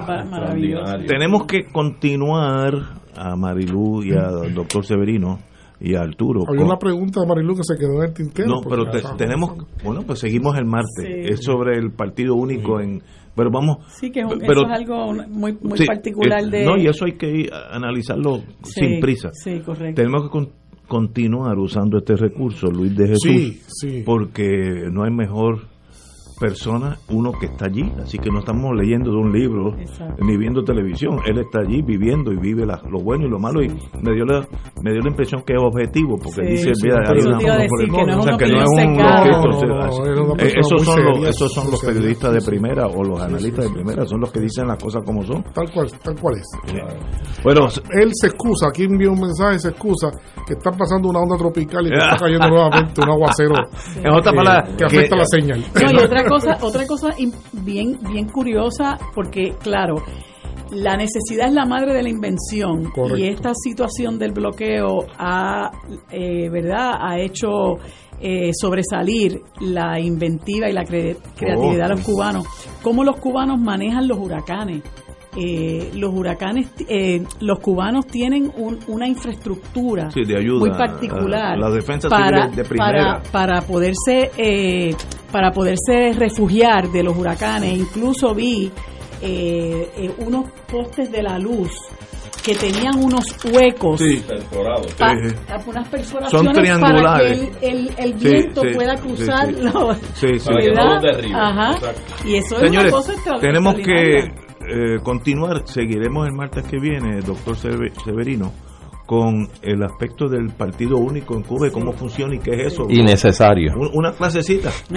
tenemos que continuar a Marilú y al doctor Severino y a Arturo.
Había una pregunta de Marilú que se quedó en el tintero.
No, pero tenemos, bueno, pues seguimos el martes. Es sobre el partido único en pero vamos
sí que pero, eso es algo muy, muy particular de
no y eso hay que analizarlo sin prisa.
sí correcto.
Tenemos que continuar usando este recurso Luis de Jesús porque no hay mejor persona, uno que está allí, así que no estamos leyendo de un libro ni viendo televisión, él está allí viviendo y vive lo bueno y lo malo. Y me dio la me dio la impresión que es objetivo porque dice mira, hay una, o sea, que no es un esos son los esos son los periodistas de primera o los analistas de primera son los que dicen las cosas como son.
Tal cual tal cual es. Bueno él se excusa aquí envió un mensaje se excusa que está pasando una onda tropical y que (laughs) está cayendo nuevamente un aguacero
en otra palabra
que afecta la señal
cosa, otra cosa bien, bien curiosa, porque claro, la necesidad es la madre de la invención y esta situación del bloqueo ha, eh, ¿verdad? ha hecho eh, sobresalir la inventiva y la cre- creatividad de los cubanos, cómo los cubanos manejan los huracanes. Eh, los huracanes, eh, los cubanos tienen un- una infraestructura
Sí, de ayuda
muy particular
a la defensa
para,
de primera.
para, para poderse eh, para poderse refugiar de los huracanes. Incluso vi eh, eh, unos postes de la luz que tenían unos huecos
Sí.
pa-
Sí.
unas perforaciones
Son
para que
triangulares.
el, el- el
Sí,
viento
sí,
pueda cruzar
sí.
los
Sí, sí.
Para que no los.
Ajá. Y eso
Señores,
es una cosa
tenemos que. Eh, continuar, seguiremos el martes que viene, doctor Seve- Severino, con el aspecto del partido único en Cuba y cómo funciona y qué es eso.
Innecesario.
Un- Una clasecita. (laughs)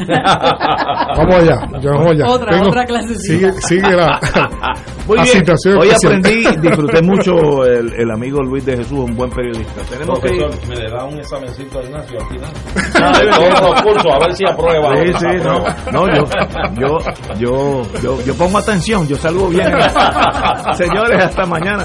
Vamos allá, ya vamos allá.
Otra, otra clasecita.
Sigue, sigue la, (laughs)
Muy
la
bien,
situación
hoy
especial.
aprendí, (laughs) disfruté mucho el, el amigo Luis de Jesús, un buen periodista. Tenemos que ir.
Me le da un examencito a Ignacio al final. Todos los cursos, a ver si aprueba.
Sí, sí, no, no, yo, yo, yo, yo, yo pongo atención, yo salgo bien. Señores, hasta mañana.